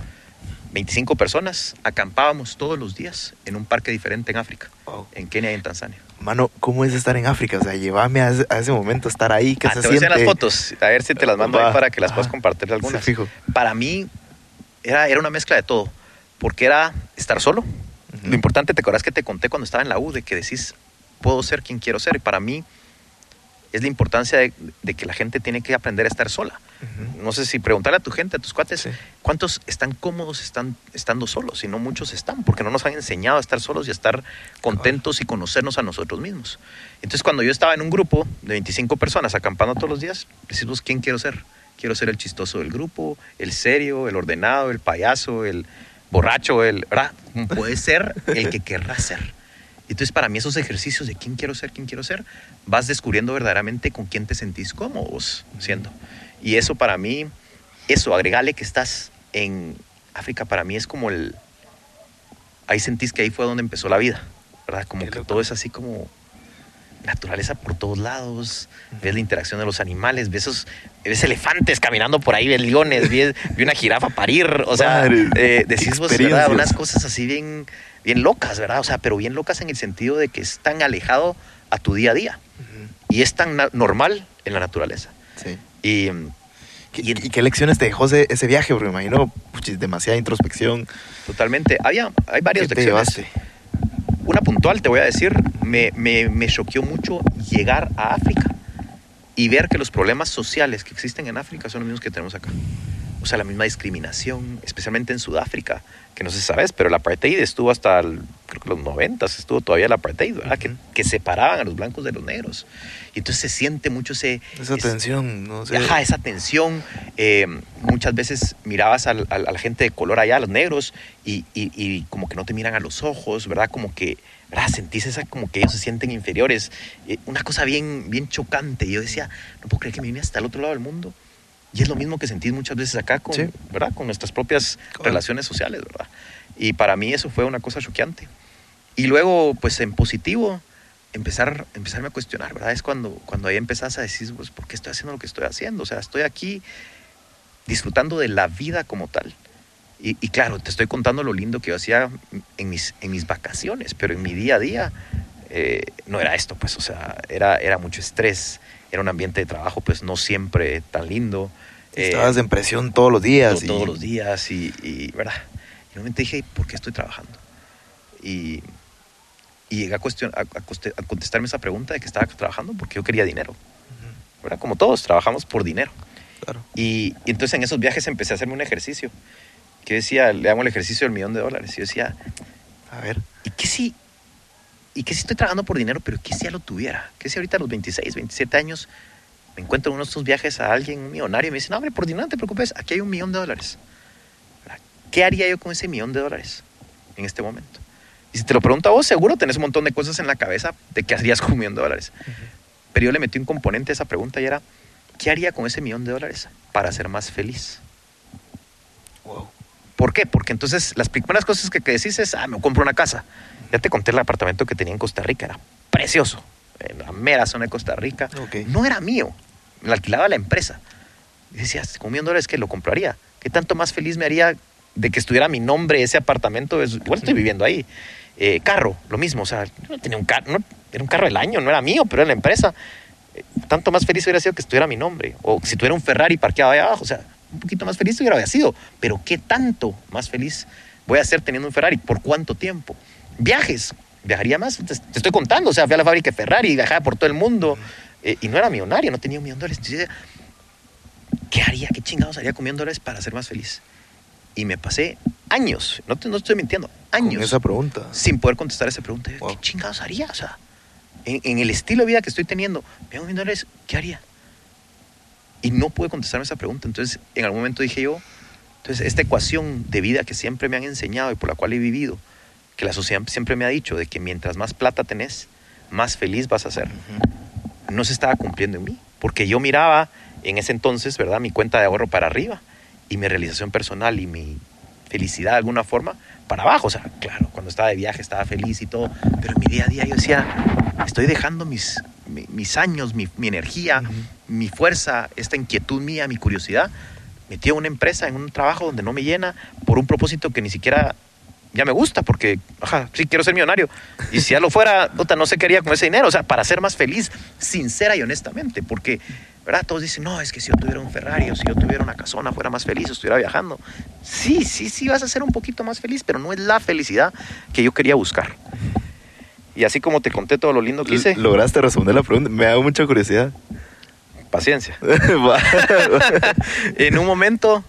25 personas, acampábamos todos los días en un parque diferente en África, Wow. en Kenia y en Tanzania. Mano, ¿cómo es estar en África? O sea, llévame a ese, a ese momento, estar ahí, que Ah, se te siente. las fotos, a ver si te las mando Va. ahí para que las Ajá. puedas compartir algunas. Fijo. Para mí era, era una mezcla de todo, porque era estar solo. Lo importante, ¿te acuerdas que te conté cuando estaba en la U de que decís, puedo ser quien quiero ser? Y para mí es la importancia de, de que la gente tiene que aprender a estar sola. No sé si preguntarle a tu gente, a tus cuates, Sí. ¿cuántos están cómodos están estando solos? Y no muchos están, porque no nos han enseñado a estar solos y a estar contentos y conocernos a nosotros mismos. Entonces, cuando yo estaba en un grupo de 25 personas acampando todos los días, decimos, ¿quién quiero ser? Quiero ser el chistoso del grupo, el serio, el ordenado, el payaso, el borracho, el... ¿verdad? Puede ser el que querrá ser. Entonces, para mí esos ejercicios de quién quiero ser, quién quiero ser, vas descubriendo verdaderamente con quién te sentís cómodos siendo. Y eso para mí, eso, agregale que estás en África, para mí es como el... Ahí sentís que ahí fue donde empezó la vida, ¿verdad? Como Qué que loco. todo es así como... naturaleza por todos lados, ves la interacción de los animales, ves, esos, ves elefantes caminando por ahí, ves leones, ves, ves una jirafa parir, o sea, eh, decís vos, ¿verdad? unas cosas así bien, bien locas, ¿verdad? O sea, pero bien locas en el sentido de que es tan alejado a tu día a día y es tan normal en la naturaleza. Sí. Y, ¿Qué- y ¿Y, qué lecciones te dejó ese, ese viaje? Porque me imagino puchis, demasiada introspección. totalmente, había, hay varias ¿Qué te lecciones. llevaste? Una puntual, te voy a decir, me, me, me choqueó mucho llegar a África y ver que los problemas sociales que existen en África son los mismos que tenemos acá. O sea, la misma discriminación, especialmente en Sudáfrica, que no sé si sabes, pero el apartheid estuvo hasta, el- creo que los 90, estuvo todavía el apartheid, ¿verdad? que, Ujú. que separaban a los blancos de los negros. Y entonces se siente mucho ese... Esa ese- tensión, no sé. Ajá, esa tensión. eh, muchas veces mirabas al- al- a la gente de color allá, a los negros, y, y- y como que no te miran a los ojos, ¿verdad? Como que, ¿verdad? Sentís esa como que ellos se sienten inferiores. eh, una cosa bien, bien chocante. Y yo decía, no puedo creer que me vine hasta el otro lado del mundo. Y es lo mismo que sentís muchas veces acá con, Sí. ¿verdad? con nuestras propias Correcto. relaciones sociales, ¿verdad? Y para mí eso fue una cosa choqueante. Y luego, pues en positivo, empezar, empezarme a cuestionar, ¿verdad? Es cuando, cuando ahí empezás a decir, pues, ¿por qué estoy haciendo lo que estoy haciendo? O sea, estoy aquí disfrutando de la vida como tal. Y, y claro, te estoy contando lo lindo que yo hacía en mis, en mis vacaciones, pero en mi día a día eh, no era esto, pues, o sea, era, era mucho estrés, era un ambiente de trabajo, pues, no siempre tan lindo. eh, Estabas en presión todos los días. y- todos los días y, y, ¿verdad? Y momento dije, ¿por qué estoy trabajando? Y, y llegué a, cuestion- a- a contestarme esa pregunta de que estaba trabajando porque yo quería dinero, ¿verdad? Como todos, trabajamos por dinero. Claro. Y, y entonces en esos viajes empecé a hacerme un ejercicio que decía, le hago el ejercicio del millón de dólares. Y yo decía, A ver. ¿y qué si, y qué si estoy trabajando por dinero, pero qué si ya lo tuviera? ¿Qué si ahorita a los 26, 27 años me encuentro en uno de estos viajes a alguien, un millonario, y me dice, no, hombre, por dinero no te preocupes, aquí hay un millón de dólares. ¿Qué haría yo con ese millón de dólares en este momento? Y si te lo pregunto a vos, seguro tenés un montón de cosas en la cabeza de qué harías con un millón de dólares. Pero yo le metí un componente a esa pregunta y era, ¿qué haría con ese millón de dólares para ser más feliz? Wow. ¿Por qué? Porque entonces las primeras cosas que, que decís es, ah, me compro una casa. Ya te conté el apartamento que tenía en Costa Rica, era precioso, en la mera zona de Costa Rica. No era mío, me lo alquilaba la empresa. Y decías, con de dólares que lo compraría. ¿Qué tanto más feliz me haría de que estuviera mi nombre ese apartamento? Igual estoy viviendo ahí. Eh, carro, lo mismo, o sea, yo no tenía un carro, no- era un carro del año, no era mío, pero era la empresa. Eh, tanto más feliz hubiera sido que estuviera mi nombre. O si tuviera un Ferrari parqueado ahí abajo, o sea, un poquito más feliz hubiera sido. Pero ¿qué tanto más feliz voy a ser teniendo un Ferrari? ¿Por cuánto tiempo? Viajes, viajaría más. Te, te estoy contando, o sea, fui a la fábrica de Ferrari, viajaba por todo el mundo. eh, y no era millonario, no tenía un millón de dólares. Entonces, ¿qué haría? ¿Qué chingados haría con millón de dólares para ser más feliz? Y me pasé años, no, te, no estoy mintiendo, años Con esa pregunta. sin poder contestar esa pregunta. Wow. ¿Qué chingados haría? O sea, en, en el estilo de vida que estoy teniendo, me millón de dólares, ¿qué haría? Y no pude contestarme esa pregunta. Entonces, en algún momento dije yo, entonces, esta ecuación de vida que siempre me han enseñado y por la cual he vivido, que la sociedad siempre me ha dicho de que mientras más plata tenés, más feliz vas a ser, no se estaba cumpliendo en mí. Porque yo miraba en ese entonces, ¿verdad? Mi cuenta de ahorro para arriba y mi realización personal y mi felicidad de alguna forma para abajo. O sea, claro, cuando estaba de viaje estaba feliz y todo, pero en mi día a día yo decía, estoy dejando mis, mi- mis años, mi, mi energía, mi fuerza, esta inquietud mía, mi curiosidad, metí a una empresa en un trabajo donde no me llena por un propósito que ni siquiera ya me gusta porque, ajá, sí quiero ser millonario. Y si ya lo fuera, no sé qué haría con ese dinero. O sea, para ser más feliz, sincera y honestamente. Porque, ¿verdad? Todos dicen, no, es que si yo tuviera un Ferrari o si yo tuviera una casona, fuera más feliz o estuviera viajando. Sí, sí, sí, vas a ser un poquito más feliz, pero no es la felicidad que yo quería buscar. Y así como te conté todo lo lindo que hice, Lograste responder la pregunta. Me da mucha curiosidad. paciencia. En un momento,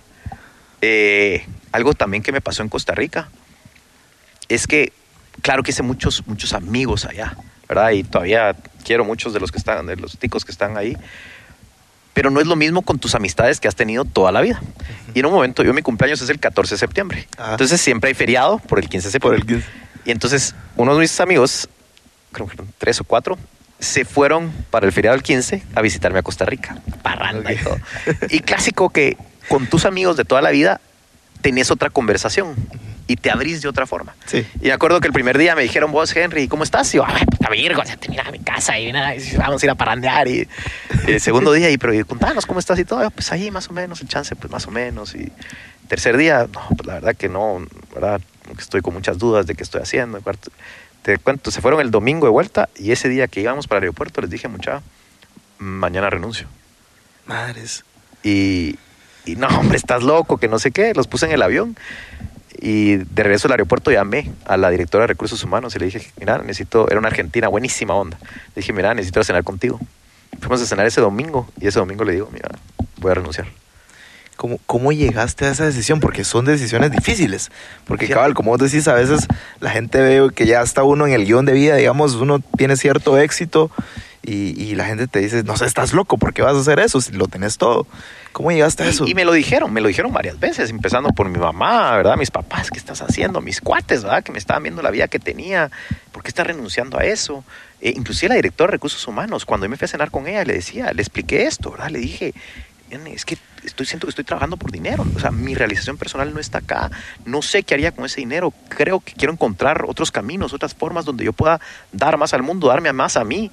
eh, algo también que me pasó en Costa Rica es que, claro que hice muchos, muchos amigos allá, ¿verdad? Y todavía quiero muchos de los que están, de los ticos que están ahí. Pero no es lo mismo con tus amistades que has tenido toda la vida. Y en un momento, yo mi cumpleaños es el 14 de septiembre. Ah. Entonces siempre hay feriado por el 15 de Por septiembre. el 15. Y entonces uno de mis amigos, creo que eran tres o cuatro, se fueron para el feriado del 15 a visitarme a Costa Rica. Parranda y todo. Y clásico que con tus amigos de toda la vida tenés otra conversación. y te abrís de otra forma. Sí. Y me acuerdo que el primer día me dijeron, vos, Henry, ¿cómo estás? Y yo, ay, puta virgo, ya te a mi casa y mira, vamos a ir a parandear. Y, y el segundo día, y pero y contanos cómo estás y todo. Pues ahí más o menos, el chance, pues más o menos. Y tercer día, no, pues la verdad que no, ¿verdad? Que Estoy con muchas dudas de qué estoy haciendo. Te cuento, se fueron el domingo de vuelta y ese día que íbamos para el aeropuerto les dije, mucha, mañana renuncio. Madres. Y, y no, hombre, estás loco, que no sé qué. Los puse en el avión. Y de regreso al aeropuerto llamé a la directora de recursos humanos y le dije, mira, necesito, era una argentina, buenísima onda. Le dije, mira, necesito cenar contigo. Fuimos a cenar ese domingo y ese domingo le digo, mira, voy a renunciar. ¿Cómo, ¿Cómo llegaste a esa decisión? Porque son decisiones difíciles. Porque, cabal, como vos decís, a veces la gente ve que ya está uno en el guion de vida, digamos, uno tiene cierto éxito y, y la gente te dice, no sé, estás loco, ¿por qué vas a hacer eso si lo tenés todo? ¿Cómo llegaste a eso? Y, y me lo dijeron, me lo dijeron varias veces, empezando por mi mamá, ¿verdad? Mis papás, ¿qué estás haciendo? Mis cuates, ¿verdad? Que me estaban viendo la vida que tenía, ¿por qué estás renunciando a eso? Eh, inclusive la directora de recursos humanos, cuando yo me fui a cenar con ella, le decía, le expliqué esto, ¿verdad? Le dije, "Nene, es que estoy siento que estoy trabajando por dinero, o sea, mi realización personal no está acá, no sé qué haría con ese dinero, creo que quiero encontrar otros caminos, otras formas donde yo pueda dar más al mundo, darme más a mí.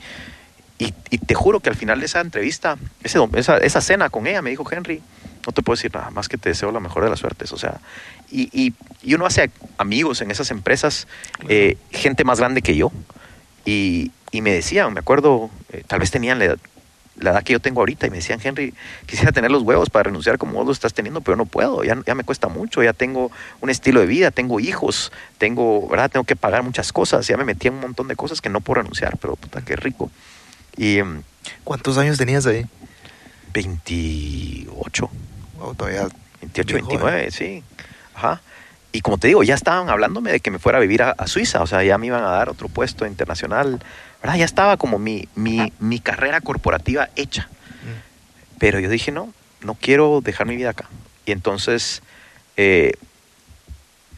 Y, y te juro que al final de esa entrevista, ese esa, esa cena con ella, me dijo Henry, no te puedo decir nada más que te deseo la mejor de las suertes. O sea, y, y, y uno hace amigos en esas empresas, eh, gente más grande que yo. Y, y me decían, me acuerdo, eh, tal vez tenían la edad, la edad que yo tengo ahorita, y me decían, Henry, quisiera tener los huevos para renunciar como vos lo estás teniendo, pero no puedo, ya, ya me cuesta mucho, ya tengo un estilo de vida, tengo hijos, tengo, ¿verdad? Tengo que pagar muchas cosas, ya me metí en un montón de cosas que no puedo renunciar, pero puta, qué rico. Y mm, ¿Cuántos años tenías ahí? 28, Wow, todavía 28, Bien 29, sí. Ajá. Y como te digo, ya estaban hablándome de que me fuera a vivir a, a Suiza, o sea, ya me iban a dar otro puesto internacional, ¿verdad? Ya estaba como mi, mi, mi carrera corporativa hecha. Pero yo dije, no, no quiero dejar mi vida acá. Y entonces, eh,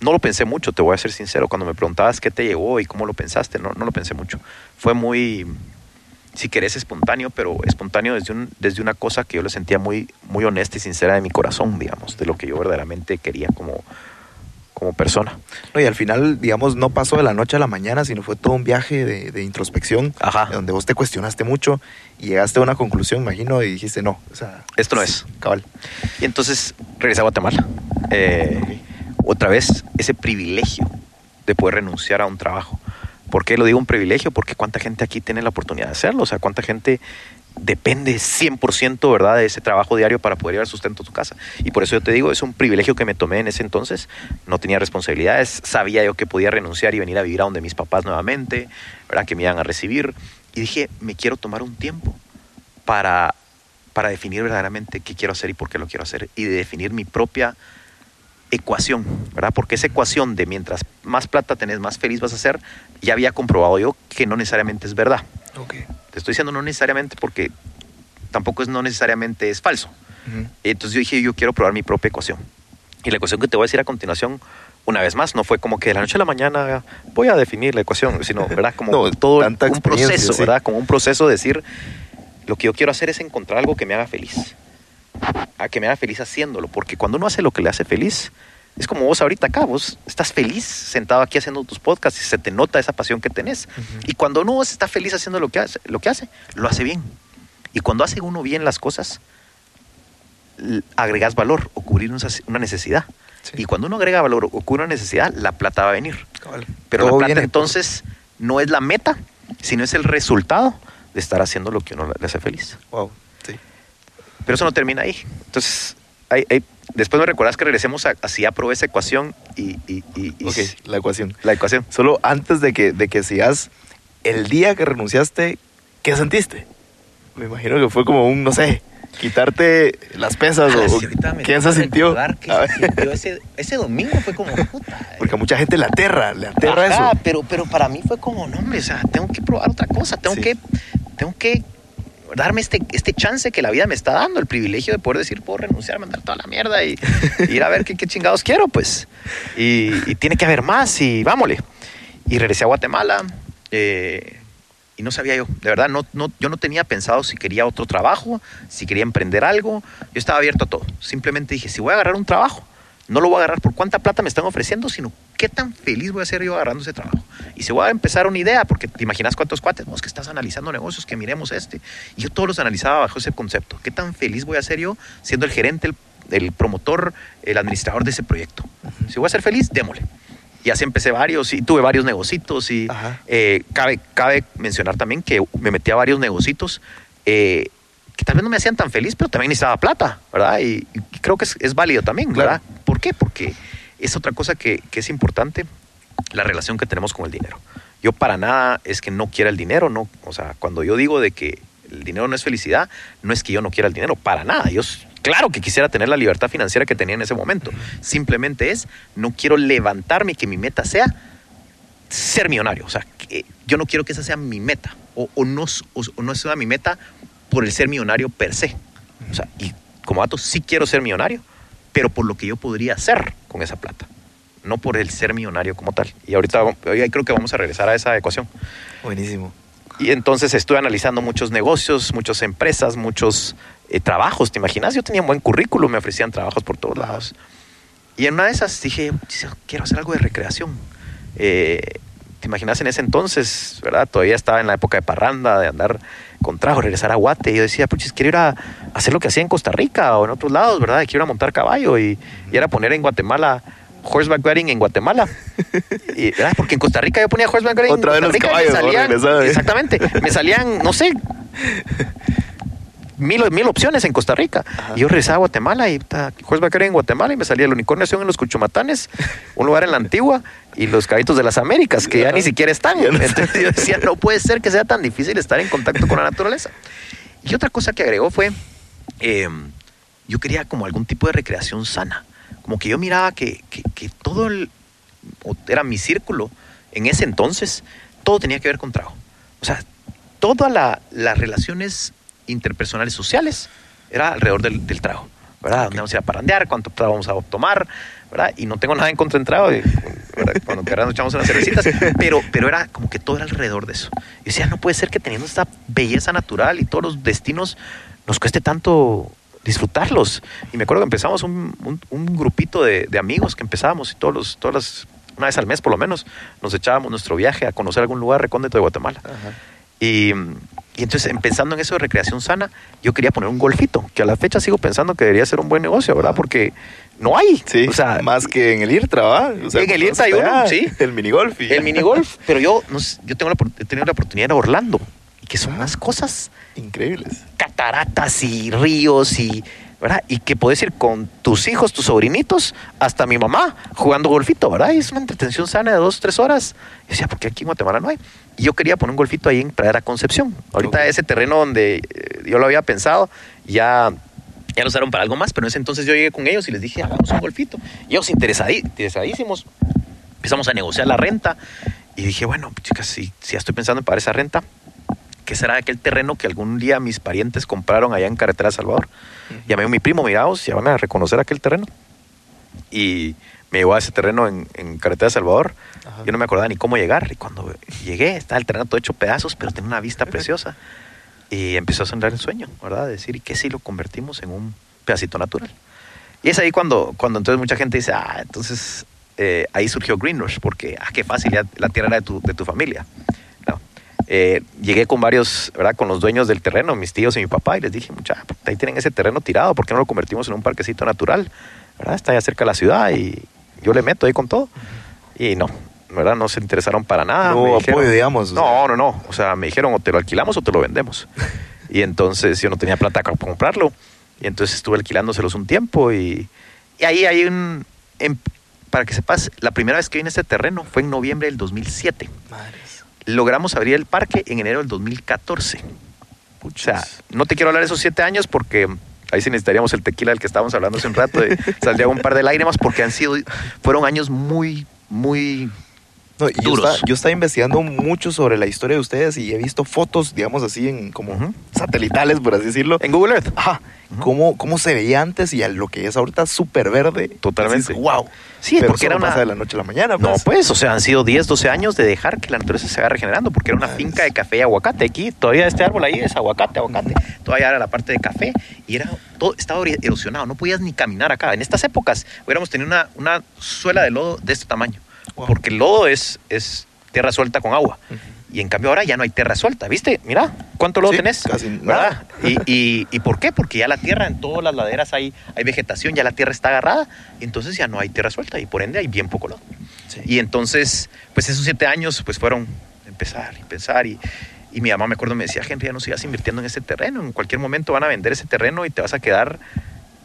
no lo pensé mucho, te voy a ser sincero. Cuando me preguntabas qué te llegó y cómo lo pensaste, no, no lo pensé mucho. Fue muy, si querés, espontáneo, pero espontáneo desde, un, desde una cosa que yo le sentía muy, muy honesta y sincera de mi corazón, digamos, de lo que yo verdaderamente quería como, como persona. No, y al final, digamos, no pasó de la noche a la mañana, sino fue todo un viaje de, de introspección, Ajá. donde vos te cuestionaste mucho y llegaste a una conclusión, imagino, y dijiste, no, o sea, Esto no es. cabal. Y entonces regresé a Guatemala. Eh, otra vez, ese privilegio de poder renunciar a un trabajo. ¿Por qué lo digo un privilegio? Porque cuánta gente aquí tiene la oportunidad de hacerlo. O sea, cuánta gente depende 100% ¿verdad? de ese trabajo diario para poder llevar sustento a tu casa. Y por eso yo te digo, es un privilegio que me tomé en ese entonces. No tenía responsabilidades, sabía yo que podía renunciar y venir a vivir a donde mis papás nuevamente, ¿verdad? que me iban a recibir. Y dije, me quiero tomar un tiempo para, para definir verdaderamente qué quiero hacer y por qué lo quiero hacer. Y de definir mi propia ecuación, ¿verdad? Porque esa ecuación de mientras más plata tenés, más feliz vas a ser, ya había comprobado yo que no necesariamente es verdad. Ok. Te estoy diciendo no necesariamente porque tampoco es no necesariamente es falso. Entonces yo dije, yo quiero probar mi propia ecuación. Y la ecuación que te voy a decir a continuación, una vez más, no fue como que de la noche a la mañana voy a definir la ecuación, sino, ¿verdad? Como No, todo un proceso, sí. ¿verdad? Como un proceso de decir, lo que yo quiero hacer es encontrar algo que me haga feliz. A que me haga feliz haciéndolo. Porque cuando uno hace lo que le hace feliz, es como vos ahorita acá, vos estás feliz sentado aquí haciendo tus podcasts y se te nota esa pasión que tenés. Y cuando uno está feliz haciendo lo que hace, lo que hace, lo hace bien. Y cuando hace uno bien las cosas, agregas valor o cubrir una necesidad. Sí. Y cuando uno agrega valor o cubre una necesidad, la plata va a venir. Pero Todo la plata viene- entonces no es la meta, sino es el resultado de estar haciendo lo que uno le hace feliz. Wow. Pero eso no termina ahí. Entonces, hay- hay- después me recordás que regresemos a, así aprobé esa ecuación y, y- y- y Ok, la ecuación. la ecuación. Solo antes de que, de que sigas, el día que renunciaste, ¿qué sentiste? Me imagino que fue como un, no sé, quitarte las pesas o, o ¿quién se sintió? A ver, ese, ese domingo fue como puta. Porque a mucha gente le aterra, le aterra Ajá, eso. Pero, pero para mí fue como, no, hombre, o sea, tengo que probar otra cosa, tengo Sí. que, tengo que darme este, este chance que la vida me está dando, el privilegio de poder decir, puedo renunciar, mandar toda la mierda y, y ir a ver qué, qué chingados quiero, pues. Y, y tiene que haber más y vámonos. Y regresé a Guatemala eh, y no sabía yo, de verdad, no, no, yo no tenía pensado si quería otro trabajo, si quería emprender algo, yo estaba abierto a todo. Simplemente dije, si voy a agarrar un trabajo, no lo voy a agarrar por cuánta plata me están ofreciendo, sino qué tan feliz voy a ser yo agarrando ese trabajo. Y se voy a empezar una idea, porque te imaginas cuántos cuates, vos que estás analizando negocios, que miremos este. Y yo todos los analizaba bajo ese concepto. ¿Qué tan feliz voy a ser yo siendo el gerente, el, el promotor, el administrador de ese proyecto? Si voy a ser feliz, démosle. Y así empecé varios y tuve varios negocios y eh, cabe, cabe mencionar también que me metí a varios negocios eh, que tal vez no me hacían tan feliz, pero también necesitaba plata, ¿verdad? Y, y creo que es, es válido también, ¿verdad? ¿Por qué? Porque es otra cosa que, que es importante, la relación que tenemos con el dinero. Yo para nada es que no quiera el dinero, no, o sea, cuando yo digo de que el dinero no es felicidad, no es que yo no quiera el dinero, para nada. Yo claro que quisiera tener la libertad financiera que tenía en ese momento. Simplemente es no quiero levantarme y que mi meta sea ser millonario. O sea, que yo no quiero que esa sea mi meta. O, o no, o, o no sea mi meta por el ser millonario per se. O sea, y como dato, sí quiero ser millonario, pero por lo que yo podría hacer con esa plata. No por el ser millonario como tal. Y ahorita hoy creo que vamos a regresar a esa ecuación. Buenísimo. Y entonces estuve analizando muchos negocios, muchas empresas, muchos eh, trabajos. ¿Te imaginas? Yo tenía un buen currículum, me ofrecían trabajos por todos lados. Y en una de esas dije, quiero hacer algo de recreación. Eh, ¿Te imaginas en ese entonces, verdad? Todavía estaba en la época de parranda, de andar con trajo, regresar a Guate. Y yo decía, puchis, quiero ir a hacer lo que hacía en Costa Rica o en otros lados, ¿verdad? Quiero ir a montar caballo y, y era poner en Guatemala horseback riding en Guatemala. Y, ¿verdad? Porque en Costa Rica yo ponía horseback riding Otra vez en los Costa Rica y me salían, exactamente, me salían, no sé, mil, mil opciones en Costa Rica. Y yo regresaba a Guatemala y horseback riding en Guatemala y me salía el unicornio en los Cuchumatanes, un lugar en la antigua y los caballitos de las Américas, que ya ni siquiera están. Entonces yo decía, no puede ser que sea tan difícil estar en contacto con la naturaleza. Y otra cosa que agregó fue, eh, yo quería como algún tipo de recreación sana. Como que yo miraba que, que, que todo el, era mi círculo en ese entonces, todo tenía que ver con trago. O sea, todas la- las relaciones interpersonales sociales era alrededor del, del trago. ¿Verdad? ¿Dónde vamos a ir a parandear? ¿Cuánto trago vamos a tomar? ¿Verdad? Y no tengo nada en contra del trago. Cuando nos echamos unas cervecitas. Pero, pero era como que todo era alrededor de eso. Y decía, no puede ser que teniendo esta belleza natural y todos los destinos nos cueste tanto disfrutarlos. Y me acuerdo que empezamos un, un- un grupito de, de amigos que empezábamos y todos los, todas las, una vez al mes por lo menos, nos echábamos nuestro viaje a conocer algún lugar recóndito de Guatemala. Y, y entonces, pensando en eso de recreación sana, yo quería poner un golfito, que a la fecha sigo pensando que debería ser un buen negocio, ¿verdad? Porque no hay. Sí, o sea, más que en el IRTRA, sea, En el IRTRA hay uno, sí. El minigolf. y el minigolf, pero yo, no sé, yo tengo la, he tenido la oportunidad de ir a Orlando, que son unas cosas Increíbles. cataratas y ríos y ¿verdad? Y que puedes ir con tus hijos, tus sobrinitos, hasta mi mamá jugando golfito, ¿verdad? Y es una entretención sana de dos, tres horas. Y decía, ¿por qué aquí en Guatemala no hay? Y yo quería poner un golfito ahí en Pradera Concepción. Ahorita ese terreno donde eh, yo lo había pensado, ya, ya lo usaron para algo más, pero en ese entonces yo llegué con ellos y les dije, hagamos un golfito. Y ellos interesadí- interesadísimos, empezamos a negociar la renta y dije, bueno, chicas, si, si ya estoy pensando en pagar esa renta, ¿qué será aquel terreno que algún día mis parientes compraron allá en Carretera de Salvador? Llamé a mi primo, miraos, ya van a reconocer aquel terreno. Y me llevó a ese terreno en, en Carretera de Salvador. Ajá. Yo no me acordaba ni cómo llegar. Y cuando llegué, estaba el terreno todo hecho pedazos, pero tenía una vista preciosa. Y empezó a sonar el sueño, ¿verdad? De decir, ¿y qué si lo convertimos en un pedacito natural? Y es ahí cuando, cuando entonces mucha gente dice, ah, entonces eh, ahí surgió Greenrush, porque, ah, qué fácil, ya la tierra era de tu, de tu familia. Eh, llegué con varios, ¿verdad? Con los dueños del terreno, mis tíos y mi papá, y les dije, mucha, ahí tienen ese terreno tirado, ¿por qué no lo convertimos en un parquecito natural? ¿Verdad? Está allá cerca de la ciudad y yo le meto ahí con todo. Y no, ¿verdad? No se interesaron para nada. No me apoyo, digamos, o No, no, no. O sea, me dijeron, o te lo alquilamos o te lo vendemos. y entonces yo no tenía plata para comprarlo. Y entonces estuve alquilándoselos un tiempo y, y ahí hay un... em- para que sepas, la primera vez que vine a este terreno fue en noviembre del 2007 Madres. Logramos abrir el parque en enero del 2014. O sea, no te quiero hablar de esos siete años porque ahí sí necesitaríamos el tequila del que estábamos hablando hace un rato. De, saldría un par de lágrimas porque han sido, fueron años muy, muy No, yo, duros. estaba, yo estaba investigando mucho sobre la historia de ustedes y he visto fotos, digamos así, en como Ujú. satelitales, por así decirlo. En Google Earth. Ajá. Cómo, cómo se veía antes y a lo que es ahorita súper verde. Totalmente. wow. Sí, Pero porque eso era no una... pasa de la noche a la mañana. No, Pues. pues, o sea, han sido 10, 12 años de dejar que la naturaleza se vaya regenerando, porque era una finca de café y aguacate. Aquí, todavía este árbol ahí es aguacate, aguacate. Todavía era la parte de café y era todo, estaba erosionado, no podías ni caminar acá. En estas épocas hubiéramos tenido una, una suela de lodo de este tamaño, Wow. porque el lodo es, es tierra suelta con agua. Y en cambio ahora ya no hay tierra suelta, ¿viste? Mira, ¿cuánto lodo Sí, tenés? casi ¿Verdad? Y, y, ¿Y por qué? Porque ya la tierra en todas las laderas hay, hay vegetación, ya la tierra está agarrada, y entonces ya no hay tierra suelta y por ende hay bien poco lodo. Sí. Y entonces, pues esos siete años pues fueron empezar y pensar y, y mi mamá me acuerdo me decía, Henry, ya no sigas invirtiendo en ese terreno, en cualquier momento van a vender ese terreno y te vas a quedar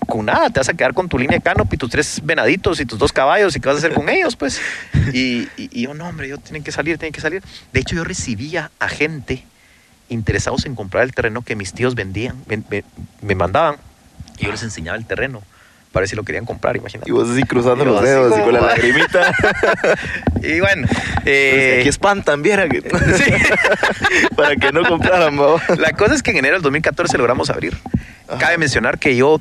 con nada, te vas a quedar con tu línea de canopy, tus tres venaditos y tus dos caballos y qué vas a hacer con ellos, pues. Y, y- y yo, no, hombre, yo tienen que salir, tienen que salir. De hecho, yo recibía a gente interesados en comprar el terreno que mis tíos vendían, ven- me, me mandaban y yo les enseñaba el terreno para ver si lo querían comprar, imagínate. Y vos así cruzando Y los dedos y con la lagrimita. Y bueno, eh, que aquí espantan, viera. que- Sí. Para que no compraran, ¿no? La cosa es que en enero del 2014 logramos abrir. Ajá. Cabe mencionar que yo,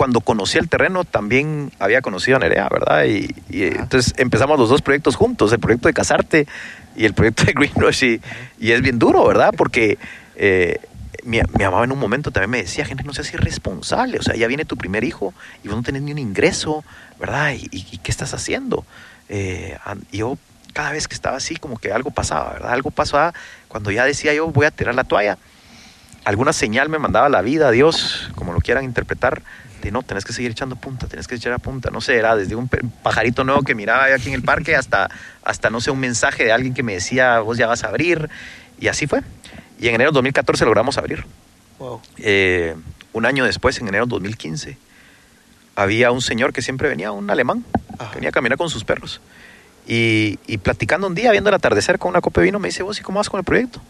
cuando conocí el terreno, también había conocido a Nerea, ¿verdad? Y, entonces empezamos los dos proyectos juntos, el proyecto de Casarte y el proyecto de Greenrush. Y, y es bien duro, ¿verdad? Porque eh, mi, mi mamá en un momento también me decía, gente, no seas irresponsable. O sea, ya viene tu primer hijo y vos no tenés ni un ingreso, ¿verdad? ¿Y, y- qué estás haciendo? Eh, yo cada vez que estaba así, como que algo pasaba, ¿verdad? Algo pasaba cuando ya decía yo voy a tirar la toalla alguna señal me mandaba la vida, Dios, como lo quieran interpretar, de no, tenés que seguir echando punta, tenés que echar a punta. No sé, era desde un pajarito nuevo que miraba aquí en el parque hasta, hasta, no sé, un mensaje de alguien que me decía, vos ya vas a abrir. Y así fue. Y en enero del 2014 logramos abrir. Wow. Eh, un año después, en enero del 2015, había un señor que siempre venía, un alemán, Ajá. que venía a caminar con sus perros. Y, y platicando un día, viendo el atardecer con una copa de vino, me dice, vos, ¿y cómo vas con el proyecto?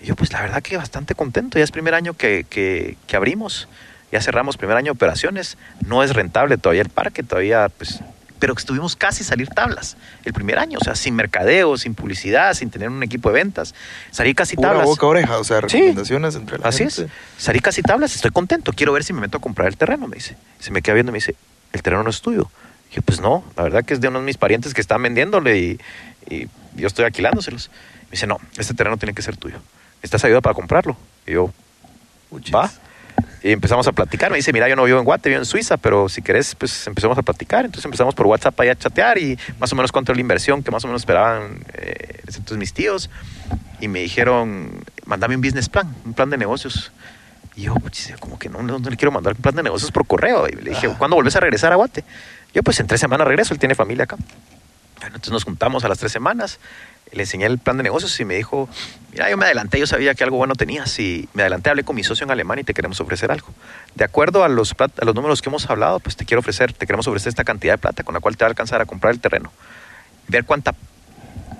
Y yo, pues la verdad que bastante contento. Ya es primer año que, que, que abrimos, ya cerramos primer año de operaciones. No es rentable todavía el parque, todavía, pues, pero que estuvimos casi salir tablas el primer año, o sea, sin mercadeo, sin publicidad, sin tener un equipo de ventas. Salir casi Pura tablas. boca oreja, o sea, Sí. recomendaciones entre la Así gente. es. Salí casi tablas, estoy contento. Quiero ver si me meto a comprar el terreno, me dice. Se me queda viendo y me dice, el terreno no es tuyo. Y yo, pues no, la verdad que es de uno de mis parientes que están vendiéndole y, y yo estoy alquilándoselos. Me dice, no, este terreno tiene que ser tuyo. ¿Estás ayuda para comprarlo? Y yo, va. Y empezamos a platicar. Me dice, mira, yo no vivo en Guate, vivo en Suiza, pero si querés, pues empezamos a platicar. Entonces empezamos por WhatsApp ahí a chatear y más o menos cuánto era la inversión que más o menos esperaban eh, mis tíos. Y me dijeron, mandame un business plan, un plan de negocios. Y yo, pues, como que no, no, no le quiero mandar un plan de negocios por correo. Y le dije, Ajá. ¿cuándo volvés a regresar a Guate? Yo, pues en tres semanas regreso, él tiene familia acá. Bueno, entonces nos juntamos a las tres semanas, le enseñé el plan de negocios y me dijo, mira, yo me adelanté, yo sabía que algo bueno tenías y me adelanté, hablé con mi socio en Alemania y te queremos ofrecer algo. De acuerdo a los, a los números que hemos hablado, pues te quiero ofrecer, te queremos ofrecer esta cantidad de plata con la cual te va a alcanzar a comprar el terreno, ver cuánta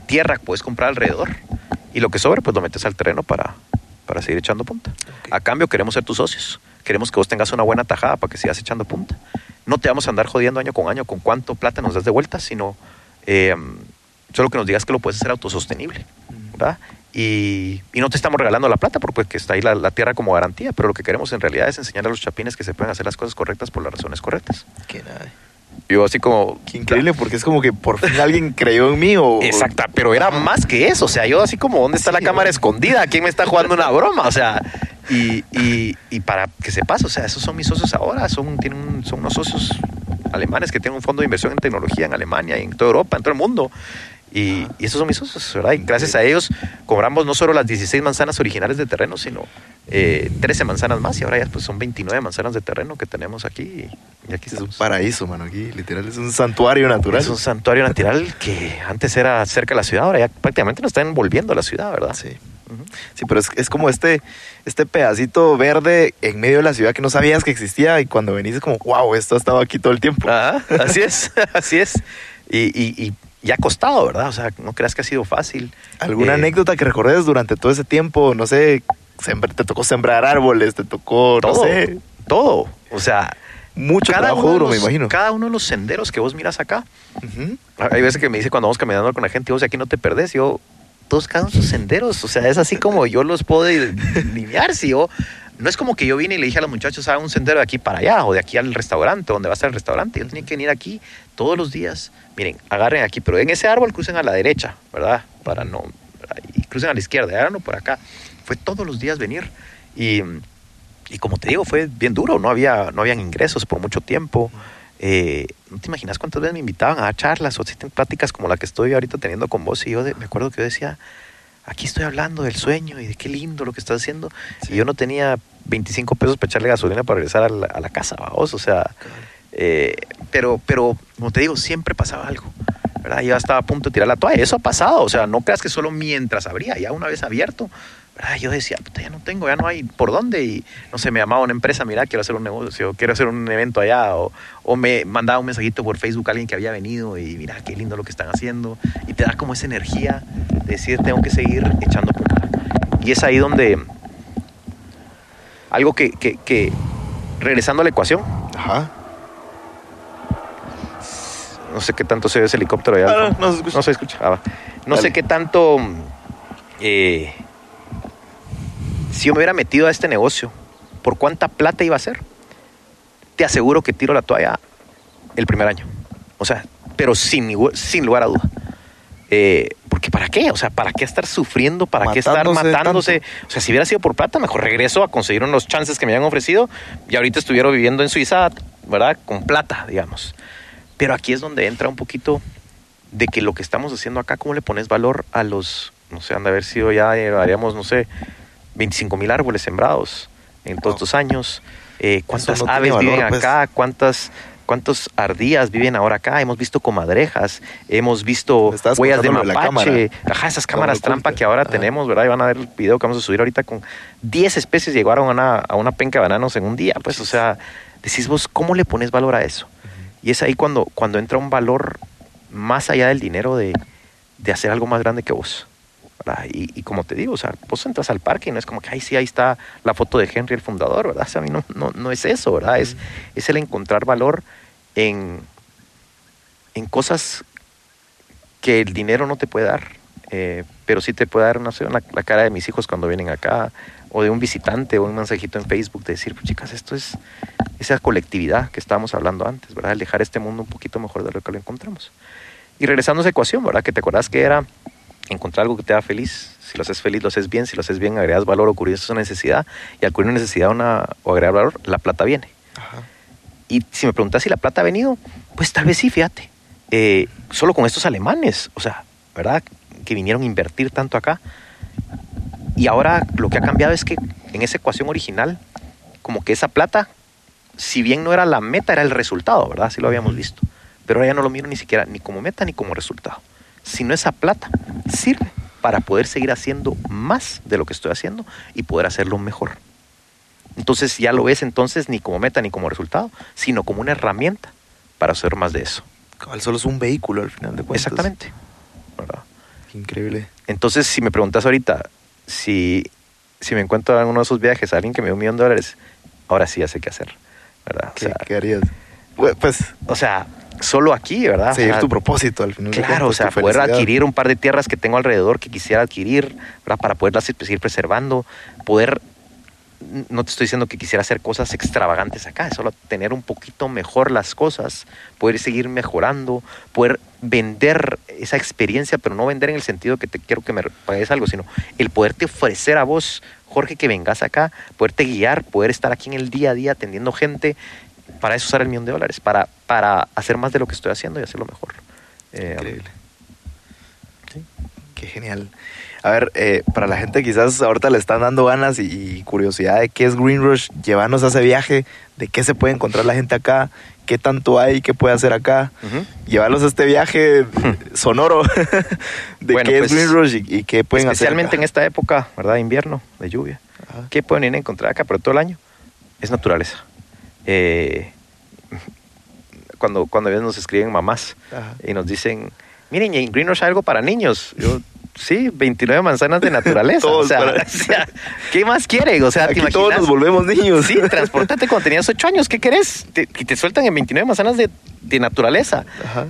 tierra puedes comprar alrededor y lo que sobre, pues lo metes al terreno para, para seguir echando punta. A cambio, queremos ser tus socios. Queremos que vos tengas una buena tajada para que sigas echando punta. No te vamos a andar jodiendo año con año con cuánto plata nos das de vuelta, sino eh, solo que nos digas que lo puedes hacer autosostenible. ¿verdad? Y, y no te estamos regalando la plata porque pues, está ahí la, la tierra como garantía, pero lo que queremos en realidad es enseñar a los chapines que se pueden hacer las cosas correctas por las razones correctas. Qué nada. Yo así como... Qué increíble, porque es como que por fin alguien creyó en mí o... Exacta, pero era más que eso. O sea, yo así como, ¿dónde está la cámara bueno. escondida? ¿Quién me está jugando una broma? O sea, y, y, y para que sepas, o sea, esos son mis socios ahora. Son, tienen un- son unos socios alemanes que tienen un fondo de inversión en tecnología en Alemania y en toda Europa, en todo el mundo. Y, y esos son mis socios, ¿verdad? Y gracias a ellos cobramos no solo las 16 manzanas originales de terreno, sino eh, 13 manzanas más. Y ahora ya pues, son 29 manzanas de terreno que tenemos aquí. Y, aquí Es un paraíso, mano, aquí. Literal, es un santuario natural. Es un santuario natural que antes era cerca de la ciudad, ahora ya prácticamente nos están envolviendo a la ciudad, ¿verdad? Sí. Sí, pero es, es como este, este pedacito verde en medio de la ciudad que no sabías que existía y cuando venís es como, wow, esto ha estado aquí todo el tiempo. Ajá, así es, así es. Y, y, y, y ha costado, ¿verdad? O sea, no creas que ha sido fácil. ¿Alguna Eh, anécdota que recordes durante todo ese tiempo? No sé, te tocó sembrar árboles, te tocó, Todo, no sé. todo. O sea, Mucho trabajo uno de duro, me imagino. Cada uno de los senderos que vos miras acá, Ujú. hay veces que me dice cuando vamos caminando con la gente, vos aquí no te perdés. Yo, todos cada uno sus senderos. O sea, es así como yo los puedo linear. Si yo, no es como que yo vine y le dije a los muchachos, hagan un sendero de aquí para allá o de aquí al restaurante, donde va a estar el restaurante. Ellos tienen que venir aquí todos los días. Miren, agarren aquí, pero en ese árbol crucen a la derecha, ¿verdad? Para no. Y crucen a la izquierda, háganlo por acá. Fue todos los días venir. Y, y como te digo, fue bien duro. No, había, no habían ingresos por mucho tiempo. Eh, no te imaginas cuántas veces me invitaban a dar charlas o existen pláticas como la que estoy ahorita teniendo con vos. Y yo de- me acuerdo que yo decía, aquí estoy hablando del sueño y de qué lindo lo que estás haciendo. Y yo no tenía 25 pesos para echarle gasolina para regresar a la, a la casa, vos. O sea, eh, pero, pero, como te digo, siempre pasaba algo. ¿verdad? Yo estaba a punto de tirar la toalla. Eso ha pasado. O sea, no creas que solo mientras abría, ya una vez abierto. ¿verdad? Yo decía, ya no tengo, ya no hay por dónde. Y no sé, me llamaba una empresa, mira, quiero hacer un negocio, quiero hacer un evento allá. O, me mandaba un mensajito por Facebook a alguien que había venido y mira, qué lindo lo que están haciendo. Y te da como esa energía de decir, tengo que seguir echando punta. Y es ahí donde algo que, que, que regresando a la ecuación, Ajá. No sé qué tanto se ve ese helicóptero allá. al Ah, no, se escucha. No se escucha. Ah. No sé qué tanto. eh, si yo me hubiera metido a este negocio, ¿por cuánta plata iba a ser? Te aseguro que tiro la toalla el primer año. O sea, pero sin, sin lugar a duda. Eh, porque ¿para qué? O sea, ¿para qué estar sufriendo? ¿Para qué estar Matándose matándose? O sea, si hubiera sido por plata, mejor regreso a conseguir unos chances que me habían ofrecido y ahorita estuviera viviendo en Suiza, ¿verdad? Con plata, digamos. Pero aquí es donde entra un poquito de que lo que estamos haciendo acá, ¿cómo le pones valor a los, no sé, han de haber sido ya, eh, haríamos, no sé, 25 mil árboles sembrados en todos estos años? Eh, ¿Cuántas no aves valor, viven pues. acá? ¿Cuántas, ¿Cuántos ardillas viven ahora acá? Hemos visto comadrejas, hemos visto huellas de mapache, ajá, esas cámaras Cámara trampa que ahora Ajá. tenemos, ¿verdad? Y van a ver el video que vamos a subir ahorita con 10 especies llegaron a una, a una penca de bananos en un día. Pues, o sea, decís vos, ¿cómo le pones valor a eso? Y es ahí cuando, cuando entra un valor más allá del dinero de, de hacer algo más grande que vos. Y, y como te digo, o sea, vos entras al parque y no es como que, ay, sí, ahí está la foto de Henry, el fundador, ¿verdad? O sea, a mí no, no, no es eso, ¿verdad? Es, es el encontrar valor en, en cosas que el dinero no te puede dar, eh, pero sí te puede dar, no sé, la, la cara de mis hijos cuando vienen acá, o de un visitante, o un mensajito en Facebook de decir, pues chicas, esto es esa colectividad que estábamos hablando antes, ¿verdad? El dejar este mundo un poquito mejor de lo que lo encontramos. Y regresando a esa ecuación, ¿verdad? Que te acordás que era encontrar algo que te haga feliz. Si lo haces feliz, lo haces bien. Si lo haces bien, agregas valor o cubrir esa necesidad. Y al cubrir una necesidad una, o agregar valor, la plata viene. Ajá. Y si me preguntas si la plata ha venido, pues tal vez sí, fíjate. Eh, solo con estos alemanes, o sea, ¿verdad? Que vinieron a invertir tanto acá. Y ahora lo que ha cambiado es que en esa ecuación original, como que esa plata, si bien no era la meta, era el resultado, ¿verdad? Así lo habíamos visto. Pero ahora ya no lo miro ni siquiera ni como meta ni como resultado. Sino esa plata sirve para poder seguir haciendo más de lo que estoy haciendo y poder hacerlo mejor. Entonces ya lo ves entonces ni como meta ni como resultado, sino como una herramienta para hacer más de eso. Cabal, solo es un vehículo al final de cuentas. Exactamente. increíble. Entonces, si me preguntas ahorita si, si me encuentro en uno de esos viajes a alguien que me dio un millón de dólares, ahora sí ya sé qué hacer. ¿verdad? O ¿Qué, sea, qué harías? Pues, pues, o sea, solo aquí, ¿verdad? O seguir sea, tu propósito al final. Claro, o sea, poder felicidad. adquirir un par de tierras que tengo alrededor que quisiera adquirir, ¿verdad? Para poderlas seguir preservando, poder, no te estoy diciendo que quisiera hacer cosas extravagantes acá, es solo tener un poquito mejor las cosas, poder seguir mejorando, poder vender esa experiencia, pero no vender en el sentido que te quiero que me pagues algo, sino el poderte ofrecer a vos, Jorge, que vengas acá, poderte guiar, poder estar aquí en el día a día atendiendo gente, para eso usar el millón de dólares, para, para hacer más de lo que estoy haciendo y hacerlo mejor. Eh, Increíble. Qué genial. A ver, eh, para la gente quizás ahorita le están dando ganas y, y curiosidad de qué es Green Rush, llevarnos a ese viaje, de qué se puede encontrar la gente acá, qué tanto hay, qué puede hacer acá, llevarlos a este viaje sonoro de Bueno, qué pues, es Green Rush y, y qué pueden Especialmente hacer. en esta época, ¿verdad? Invierno, de lluvia. ¿Qué pueden ir a encontrar acá? Pero todo el año es naturaleza. Eh, cuando, cuando a veces nos escriben mamás Ajá. y nos dicen, miren, en Green Rush hay algo para niños. Yo, sí, 29 manzanas de naturaleza. Todos o, sea, para- o sea, ¿qué más quieren? O sea, ¿te Aquí imaginas? todos nos volvemos niños. Sí, transportate cuando tenías 8 años. ¿Qué querés? Te, y te sueltan en 29 manzanas de, de naturaleza. Ajá.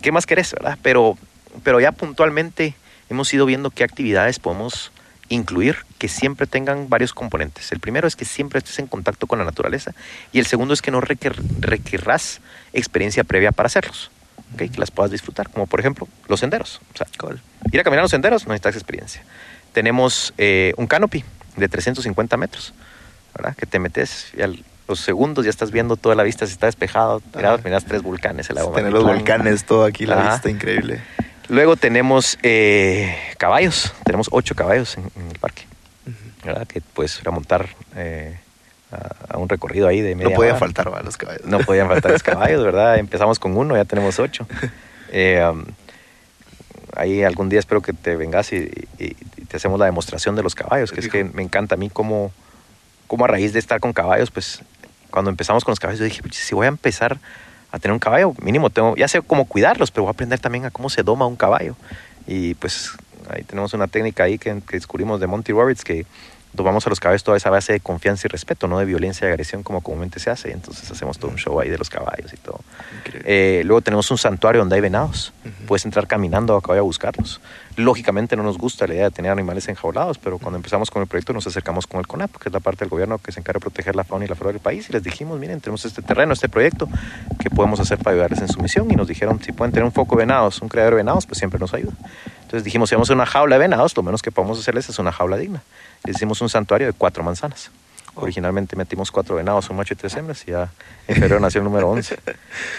¿Qué más querés, verdad? Pero, pero ya puntualmente hemos ido viendo qué actividades podemos incluir que siempre tengan varios componentes. El primero es que siempre estés en contacto con la naturaleza y el segundo es que no requer- requerrás experiencia previa para hacerlos, que las puedas disfrutar, como por ejemplo los senderos. O sea, ir a caminar los senderos no necesitas experiencia. Tenemos eh, un canopy de 350 metros, ¿verdad? que te metes y a los segundos ya estás viendo toda la vista, si está despejado, mirás, Ajá. mirás tres volcanes. El lago Tener los volcanes, todo aquí, la Ajá. vista increíble. Luego tenemos eh, caballos, tenemos ocho caballos en, en el parque, ¿verdad? Que puedes remontar eh, a, a un recorrido ahí de media No podía hora. faltar ¿va? los caballos. No podían faltar los caballos, ¿verdad? Empezamos con uno, ya tenemos ocho. Eh, um, ahí algún día espero que te vengas y, y- y te hacemos la demostración de los caballos, que es que me encanta a mí cómo, cómo a raíz de estar con caballos, pues cuando empezamos con los caballos yo dije, "Pucha, si voy a empezar a tener un caballo, mínimo tengo, ya sé cómo cuidarlos, pero voy a aprender también a cómo se doma un caballo. Y pues ahí tenemos una técnica ahí que, que descubrimos de Monty Roberts que domamos a los caballos toda esa base de confianza y respeto, no de violencia y agresión como comúnmente se hace. Entonces hacemos todo un show ahí de los caballos y todo. Eh, luego tenemos un santuario donde hay venados. Puedes entrar caminando a caballo a buscarlos. Lógicamente no nos gusta la idea de tener animales enjaulados, pero cuando empezamos con el proyecto nos acercamos con el CONAP, que es la parte del gobierno que se encarga de proteger la fauna y la flora del país, y les dijimos, miren, tenemos este terreno, este proyecto, ¿qué podemos hacer para ayudarles en su misión? Y nos dijeron, si pueden tener un foco de venados, un criadero de venados, pues siempre nos ayuda. Entonces dijimos, si vamos a una jaula de venados, lo menos que podemos hacerles es una jaula digna. Hicimos un santuario de cuatro manzanas. Originalmente metimos cuatro venados, un macho y tres hembras, y ya en febrero nació el número 11.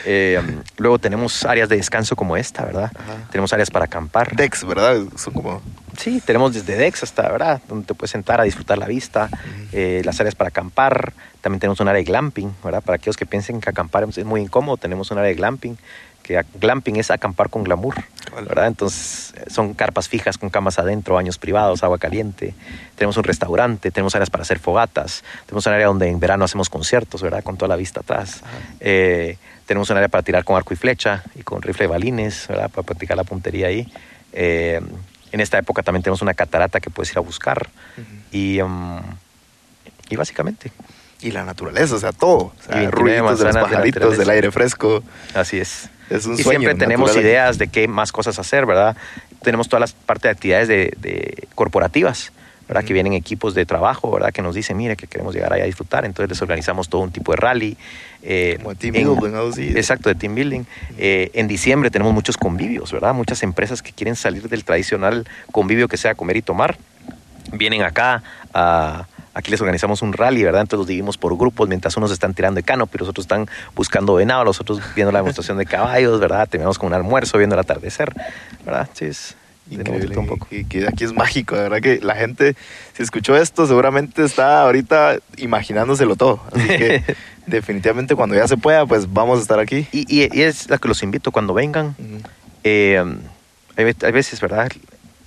Eh, luego tenemos áreas de descanso como esta, ¿verdad? Ajá. Tenemos áreas para acampar. Dex, ¿verdad? Son como... Sí, tenemos desde Dex hasta, ¿verdad? Donde te puedes sentar a disfrutar la vista, eh, las áreas para acampar. También tenemos un área de glamping, ¿verdad? Para aquellos que piensen que acampar es muy incómodo, tenemos un área de glamping, que glamping es acampar con glamour. ¿verdad? Entonces eh, son carpas fijas con camas adentro, baños privados, agua caliente. Tenemos un restaurante, tenemos áreas para hacer fogatas, tenemos un área donde en verano hacemos conciertos, ¿verdad? Con toda la vista atrás. Eh, tenemos un área para tirar con arco y flecha y con rifle de balines, ¿verdad? Para practicar la puntería ahí. Eh, en esta época también tenemos una catarata que puedes ir a buscar. y, um, y básicamente, Y la naturaleza, o sea, todo. O sea, 29 ruiditos de los de pajaritos, naturaleza. del aire fresco. así es. Es un y sueño. siempre tenemos natural. ideas de qué más cosas hacer, ¿verdad? Tenemos todas las partes de actividades de, de corporativas, ¿verdad? Que vienen equipos de trabajo, ¿verdad? Que nos dicen, mire, que queremos llegar allá a disfrutar. Entonces les organizamos todo un tipo de rally. eh, Como team en- building, así. Exacto, de team building. Eh, en diciembre tenemos muchos convivios, ¿verdad? Muchas empresas que quieren salir del tradicional convivio que sea comer y tomar. Vienen acá a... Aquí les organizamos un rally, ¿verdad? Entonces los dividimos por grupos, mientras unos están tirando de canopy, los otros están buscando venado, los otros viendo la demostración de caballos, ¿verdad? Terminamos con un almuerzo, viendo el atardecer, ¿verdad? Sí, es Increíble. un poco. Que, que aquí es mágico, de verdad que la gente, si escuchó esto, seguramente está ahorita imaginándoselo todo. Así que definitivamente cuando ya se pueda, pues vamos a estar aquí. Y, y- y es la que los invito cuando vengan. Eh, hay, ve- hay veces, ¿verdad?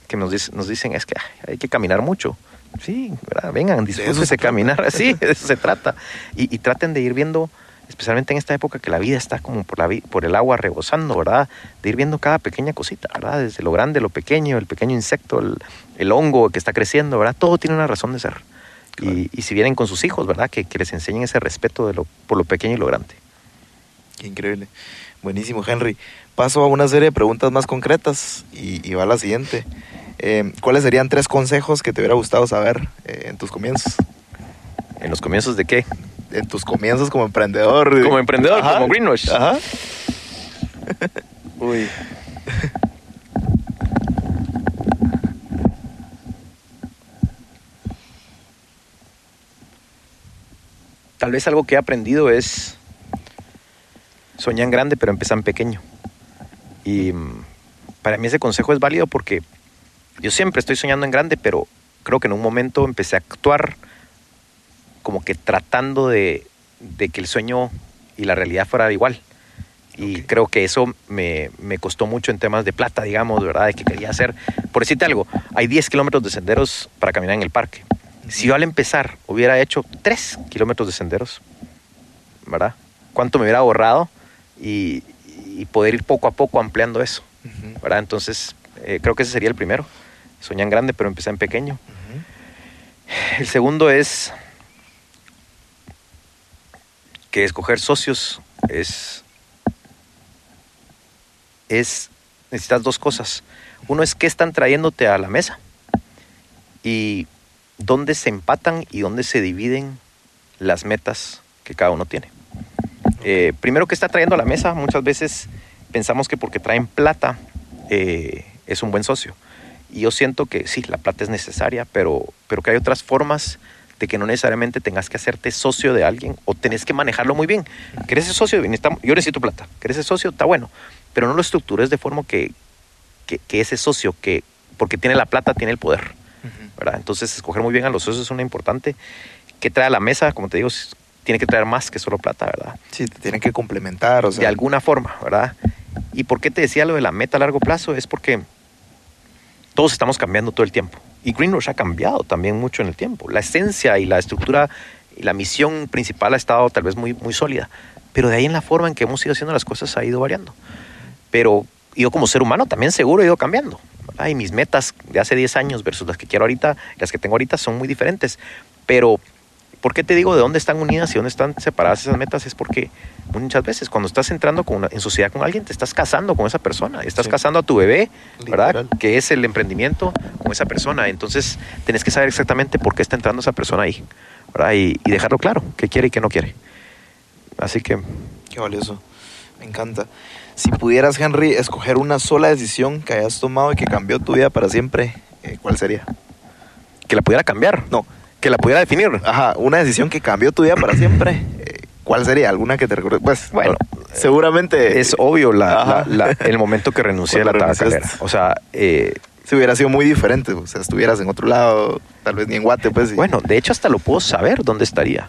Que nos, dic- nos dicen, es que ay, hay que caminar mucho. Sí, ¿verdad? Vengan, disfrútense caminar. Sí, de eso se trata. Y, y traten de ir viendo, especialmente en esta época que la vida está como por, la, por el agua rebosando, ¿verdad? De ir viendo cada pequeña cosita, ¿verdad? Desde lo grande, lo pequeño, el pequeño insecto, el, el hongo que está creciendo, ¿verdad? Todo tiene una razón de ser. Y, y si vienen con sus hijos, ¿verdad? Que, que les enseñen ese respeto de lo, por lo pequeño y lo grande. Qué increíble. Buenísimo, Henry. Paso a una serie de preguntas más concretas y, y va la siguiente. Eh, ¿Cuáles serían tres consejos que te hubiera gustado saber eh, en tus comienzos? ¿En los comienzos de qué? En tus comienzos como emprendedor. Como emprendedor, Ajá. como Greenwash. Ajá. Uy. Tal vez algo que he aprendido es soñar grande, pero empezar pequeño. Y mm, para mí ese consejo es válido porque yo siempre estoy soñando en grande, pero creo que en un momento empecé a actuar como que tratando de, de que el sueño y la realidad fuera igual. Y Ok. creo que eso me, me costó mucho en temas de plata, digamos, ¿verdad? De que quería hacer. Por decirte algo, hay 10 kilómetros de senderos para caminar en el parque. Si yo al empezar hubiera hecho 3 kilómetros de senderos, ¿verdad? ¿Cuánto me hubiera ahorrado? Y, y poder ir poco a poco ampliando eso. ¿verdad? Entonces, eh, creo que ese sería el primero. Soñé en grande, pero empecé en pequeño. El segundo es que escoger socios es, es, necesitas dos cosas. Uno es qué están trayéndote a la mesa y dónde se empatan y dónde se dividen las metas que cada uno tiene. Eh, primero, ¿qué está trayendo a la mesa? Muchas veces pensamos que porque traen plata eh, es un buen socio. Y yo siento que sí, la plata es necesaria, pero, pero que hay otras formas de que no necesariamente tengas que hacerte socio de alguien o tenés que manejarlo muy bien. ¿Querés ser socio? Necesitamos- Yo necesito plata. ¿Querés ser socio? Está bueno. Pero no lo estructures de forma que, que, que ese socio, que porque tiene la plata, tiene el poder. ¿verdad? Entonces, escoger muy bien a los socios es una importante. Que trae a la mesa, como te digo, tiene que traer más que solo plata, ¿verdad? Sí, te tienen que complementar, o sea. de alguna forma, ¿verdad? ¿Y por qué te decía lo de la meta a largo plazo? Es porque todos estamos cambiando todo el tiempo. Y Greenrush ha cambiado también mucho en el tiempo. La esencia y la estructura y la misión principal ha estado tal vez muy, muy sólida. Pero de ahí en la forma en que hemos ido haciendo las cosas ha ido variando. Pero yo como ser humano también seguro he ido cambiando. ¿verdad? Y mis metas de hace 10 años versus las que quiero ahorita, las que tengo ahorita son muy diferentes. Pero ¿Por qué te digo de dónde están unidas y dónde están separadas esas metas? Es porque muchas veces cuando estás entrando con una- en sociedad con alguien, te estás casando con esa persona, estás Sí. casando a tu bebé, ¿verdad? Que es el emprendimiento con esa persona. Entonces, tenés que saber exactamente por qué está entrando esa persona ahí, ¿verdad? Y, y dejarlo claro, qué quiere y qué no quiere. Así que, Qué valioso. Me encanta. Si pudieras, Henry, escoger una sola decisión que hayas tomado y que cambió tu vida para siempre, eh, ¿cuál sería? que la pudiera cambiar, No. Que la pudiera definir. Ajá, una decisión que cambió tu vida para siempre. eh, ¿Cuál sería? ¿Alguna que te recuerde? Pues, Bueno, seguramente Es obvio la- Ajá. la- la- el momento que renuncié a la tabacalera. O sea, eh, si hubiera sido muy diferente. O sea, estuvieras en otro lado, tal vez ni en Guate, pues. y- Bueno, de hecho hasta lo puedo saber dónde estaría.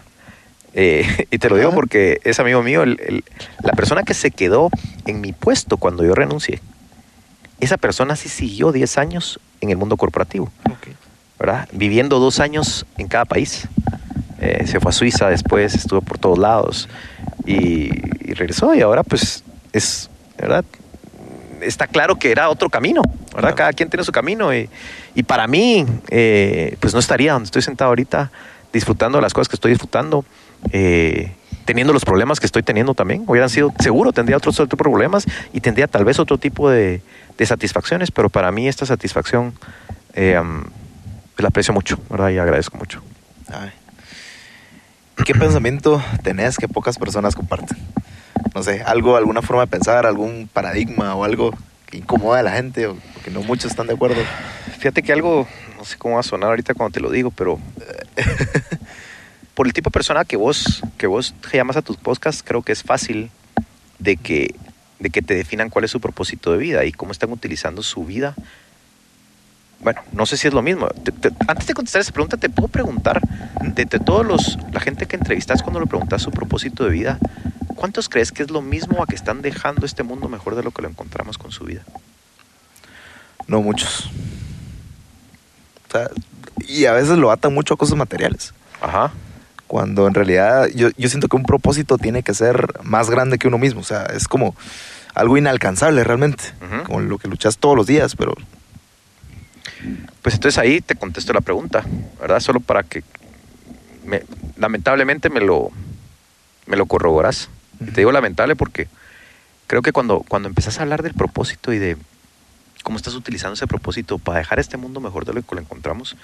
Eh, y te lo digo porque es amigo mío, el- el- la persona que se quedó en mi puesto cuando yo renuncié, esa persona sí siguió 10 años en el mundo corporativo, Ok. ¿Verdad? Viviendo dos años en cada país. Eh, se fue a Suiza después, estuvo por todos lados y, y regresó y ahora pues es, ¿verdad? Está claro que era otro camino, ¿verdad? Claro. Cada quien tiene su camino y, y para mí eh, pues no estaría donde estoy sentado ahorita disfrutando las cosas que estoy disfrutando, eh, teniendo los problemas que estoy teniendo también. Hubieran sido, seguro tendría otros otro tipo de problemas y tendría tal vez otro tipo de, de satisfacciones, pero para mí esta satisfacción eh, um, la aprecio mucho, ¿verdad? Y agradezco mucho. Ay. ¿Qué pensamiento tenés que pocas personas comparten? No sé, algo, alguna forma de pensar, algún paradigma o algo que incomoda a la gente o que no muchos están de acuerdo. Fíjate que algo, no sé cómo va a sonar ahorita cuando te lo digo, pero por el tipo de persona que vos, que vos llamas a tus podcasts, creo que es fácil de que, de que te definan cuál es su propósito de vida y cómo están utilizando su vida. Bueno, no sé si es lo mismo. Te- te- antes de contestar esa pregunta, te puedo preguntar, de, de todos los, la gente que entrevistas cuando le preguntas su propósito de vida, ¿cuántos crees que es lo mismo a que están dejando este mundo mejor de lo que lo encontramos con su vida? No muchos. O sea, y a veces lo atan mucho a cosas materiales. Ajá. Cuando en realidad yo, yo siento que un propósito tiene que ser más grande que uno mismo. O sea, es como algo inalcanzable realmente. Ujú. Como lo que luchas todos los días, pero Pues entonces ahí te contesto la pregunta, ¿verdad? Solo para que me- lamentablemente me lo, me lo. Y te digo lamentable porque creo que cuando, cuando empezás a hablar del propósito y de cómo estás utilizando ese propósito para dejar este mundo mejor de lo que lo encontramos,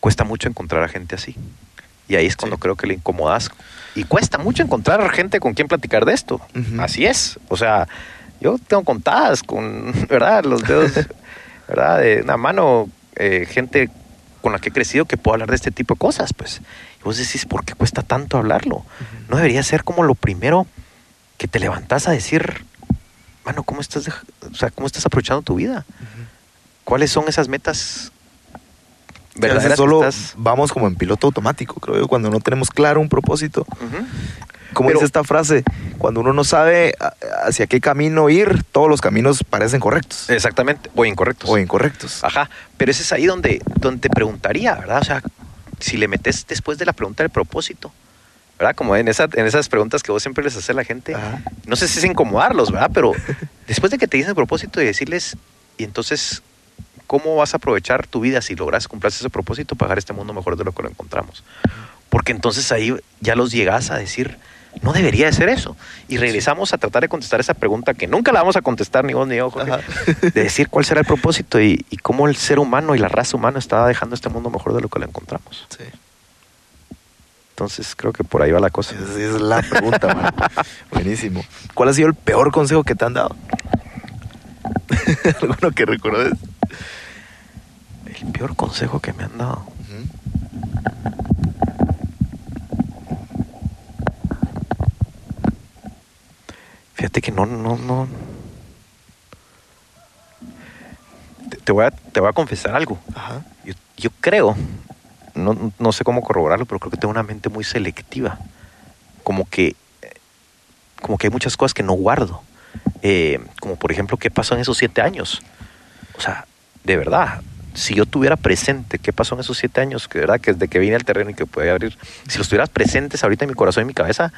cuesta mucho encontrar a gente así. Y ahí es cuando Sí. creo que le incomodas. Y cuesta mucho encontrar gente con quien platicar de esto. Así es. O sea, yo tengo contadas con, ¿verdad? Los dedos, ¿verdad? De una mano, eh, gente con la que he crecido que puedo hablar de este tipo de cosas, pues. Y vos decís, ¿por qué cuesta tanto hablarlo? No debería ser como lo primero que te levantás a decir, mano, ¿cómo estás, dej- o sea, ¿cómo estás aprovechando tu vida? ¿Cuáles son esas metas verdaderas solo que estás? vamos como en piloto automático, creo yo, cuando no tenemos claro un propósito. Ujú. Como Pero- dice esta frase, cuando uno no sabe hacia qué camino ir, todos los caminos parecen correctos Exactamente, o incorrectos. o incorrectos. Ajá, pero ese es ahí donde, donde te preguntaría, ¿verdad? O sea, si le metes después de la pregunta del propósito, ¿verdad? Como en, esa, en esas preguntas que vos siempre les haces a la gente, Ajá. no sé si es incomodarlos, ¿verdad? Pero después de que te dicen el propósito y decirles, y entonces, ¿cómo vas a aprovechar tu vida si logras cumplir ese propósito para dejar este mundo mejor de lo que lo encontramos? Porque entonces ahí ya los llegas a decir, no debería de ser eso. Y regresamos a tratar de contestar esa pregunta que nunca la vamos a contestar ni vos ni yo, Jorge, de decir cuál será el propósito y, y cómo el ser humano y la raza humana está dejando este mundo mejor de lo que lo encontramos. Sí. Entonces creo que por ahí va la cosa. Esa es la pregunta, man. Buenísimo. ¿Cuál ha sido el peor consejo que te han dado? ¿Alguno que recuerdes? El peor consejo que me han dado. Fíjate que no, no, no. Te, te voy, a, te voy a confesar algo. Ajá. Yo, yo creo, no, no sé cómo corroborarlo, pero creo que tengo una mente muy selectiva. Como que, eh, como que hay muchas cosas que no guardo. Eh, como por ejemplo, ¿qué pasó en esos siete años? O sea, de verdad, si yo tuviera presente qué pasó en esos siete años, que de verdad que desde que vine al terreno y que puede abrir, si los tuvieras presentes ahorita en mi corazón y en mi cabeza,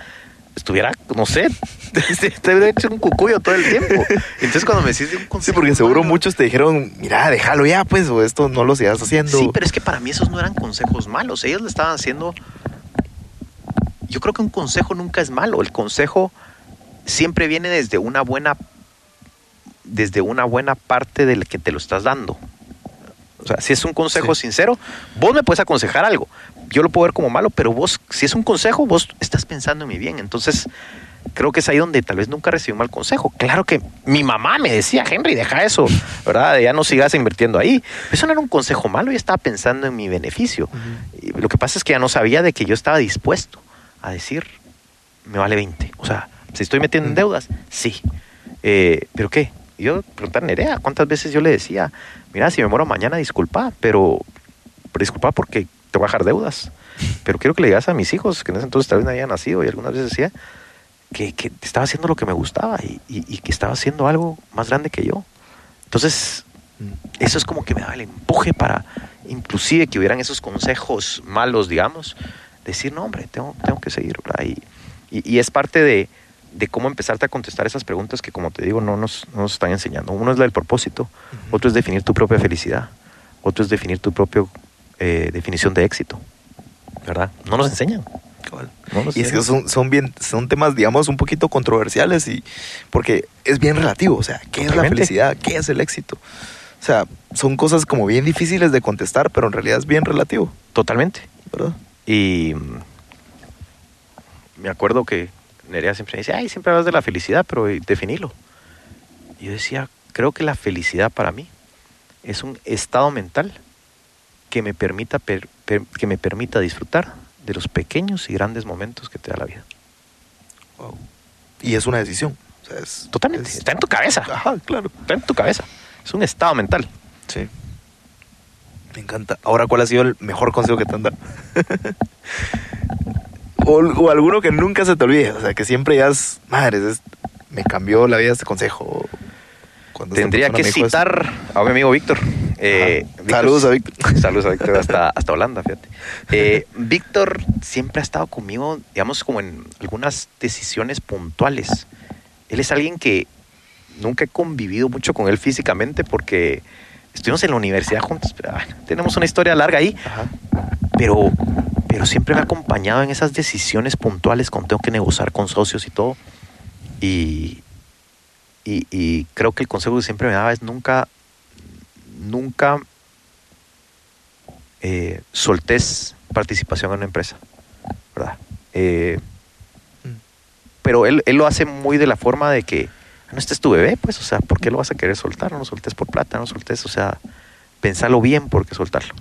estuviera, no sé, te hubiera hecho un cucuyo todo el tiempo. Entonces cuando me decís de un Sí, consejo porque seguro malo, muchos te dijeron, mira, déjalo ya, pues, o esto no lo sigas haciendo. Sí, pero es que para mí esos no eran consejos malos. Ellos le estaban haciendo. Yo creo que un consejo nunca es malo. El consejo siempre viene desde una buena. Desde una buena parte del que te lo estás dando. O sea, si es un consejo Sí. sincero, vos me puedes aconsejar algo. Yo lo puedo ver como malo, pero vos, si es un consejo, vos estás pensando en mi bien. Entonces, creo que es ahí donde tal vez nunca recibí un mal consejo. Claro que mi mamá me decía, Henry, deja eso, ¿verdad? Ya no sigas invirtiendo ahí. Eso no era un consejo malo, yo estaba pensando en mi beneficio. Lo que pasa es que ya no sabía de que yo estaba dispuesto a decir, me vale 20. O sea, si estoy metiendo en deudas, sí. Eh, ¿Pero qué? Yo preguntar a Nerea, ¿cuántas veces yo le decía, mira, si me muero mañana, disculpa, pero, pero disculpa porque te voy a dejar deudas. Pero quiero que le digas a mis hijos, que en ese entonces tal vez no habían nacido, y algunas veces decía, que, que estaba haciendo lo que me gustaba y, y- y que estaba haciendo algo más grande que yo. Entonces, eso es como que me daba el empuje para, inclusive que hubieran esos consejos malos, digamos, decir, no, hombre, tengo, tengo que seguir. Y, y- es parte de, de cómo empezarte a contestar esas preguntas que, como te digo, no nos, no nos están enseñando. Uno es la del propósito, otro es definir tu propia felicidad, otro es definir tu propia definición de éxito. ¿Verdad? No nos enseñan. Cabal. No nos Y es que son, son, bien, son temas, digamos, un poquito controversiales y porque es bien relativo. O sea, ¿qué es la felicidad? ¿Qué es el éxito? O sea, son cosas como bien difíciles de contestar, pero en realidad es bien relativo, Totalmente. ¿verdad? Y mm, me acuerdo que Nerea siempre me dice, ay, siempre hablas de la felicidad, pero eh, definilo. Y yo decía, creo que la felicidad para mí es un estado mental que me permita, per- per- que me permita disfrutar de los pequeños y grandes momentos que te da la vida. Y es una decisión. O sea, es, Totalmente. es- Está en tu cabeza. Ajá, claro. Está en tu cabeza. Es un estado mental. Sí. Me encanta. Ahora, ¿cuál ha sido el mejor consejo que te han dado? o, o alguno que nunca se te olvide. O sea, que siempre ya es, madre, es- me cambió la vida este consejo. Tendría que citar a mi amigo Víctor. Eh, Saludos a Víctor. Saludos a Víctor hasta, hasta Holanda, fíjate. Eh, Víctor siempre ha estado conmigo, digamos, como en algunas decisiones puntuales. Él es alguien que nunca he convivido mucho con él físicamente porque estuvimos en la universidad juntos, pero bueno, tenemos una historia larga ahí, Ajá. pero, pero siempre me ha acompañado en esas decisiones puntuales cuando tengo que negociar con socios y todo. Y, y, y creo que el consejo que siempre me daba es nunca, nunca eh, soltés participación en una empresa, ¿verdad? Eh, Mm. pero él, él lo hace muy de la forma de que, no, este es tu bebé, pues, o sea, ¿por qué lo vas a querer soltar? No lo soltés por plata, no lo soltés, o sea, pensarlo bien por qué soltarlo.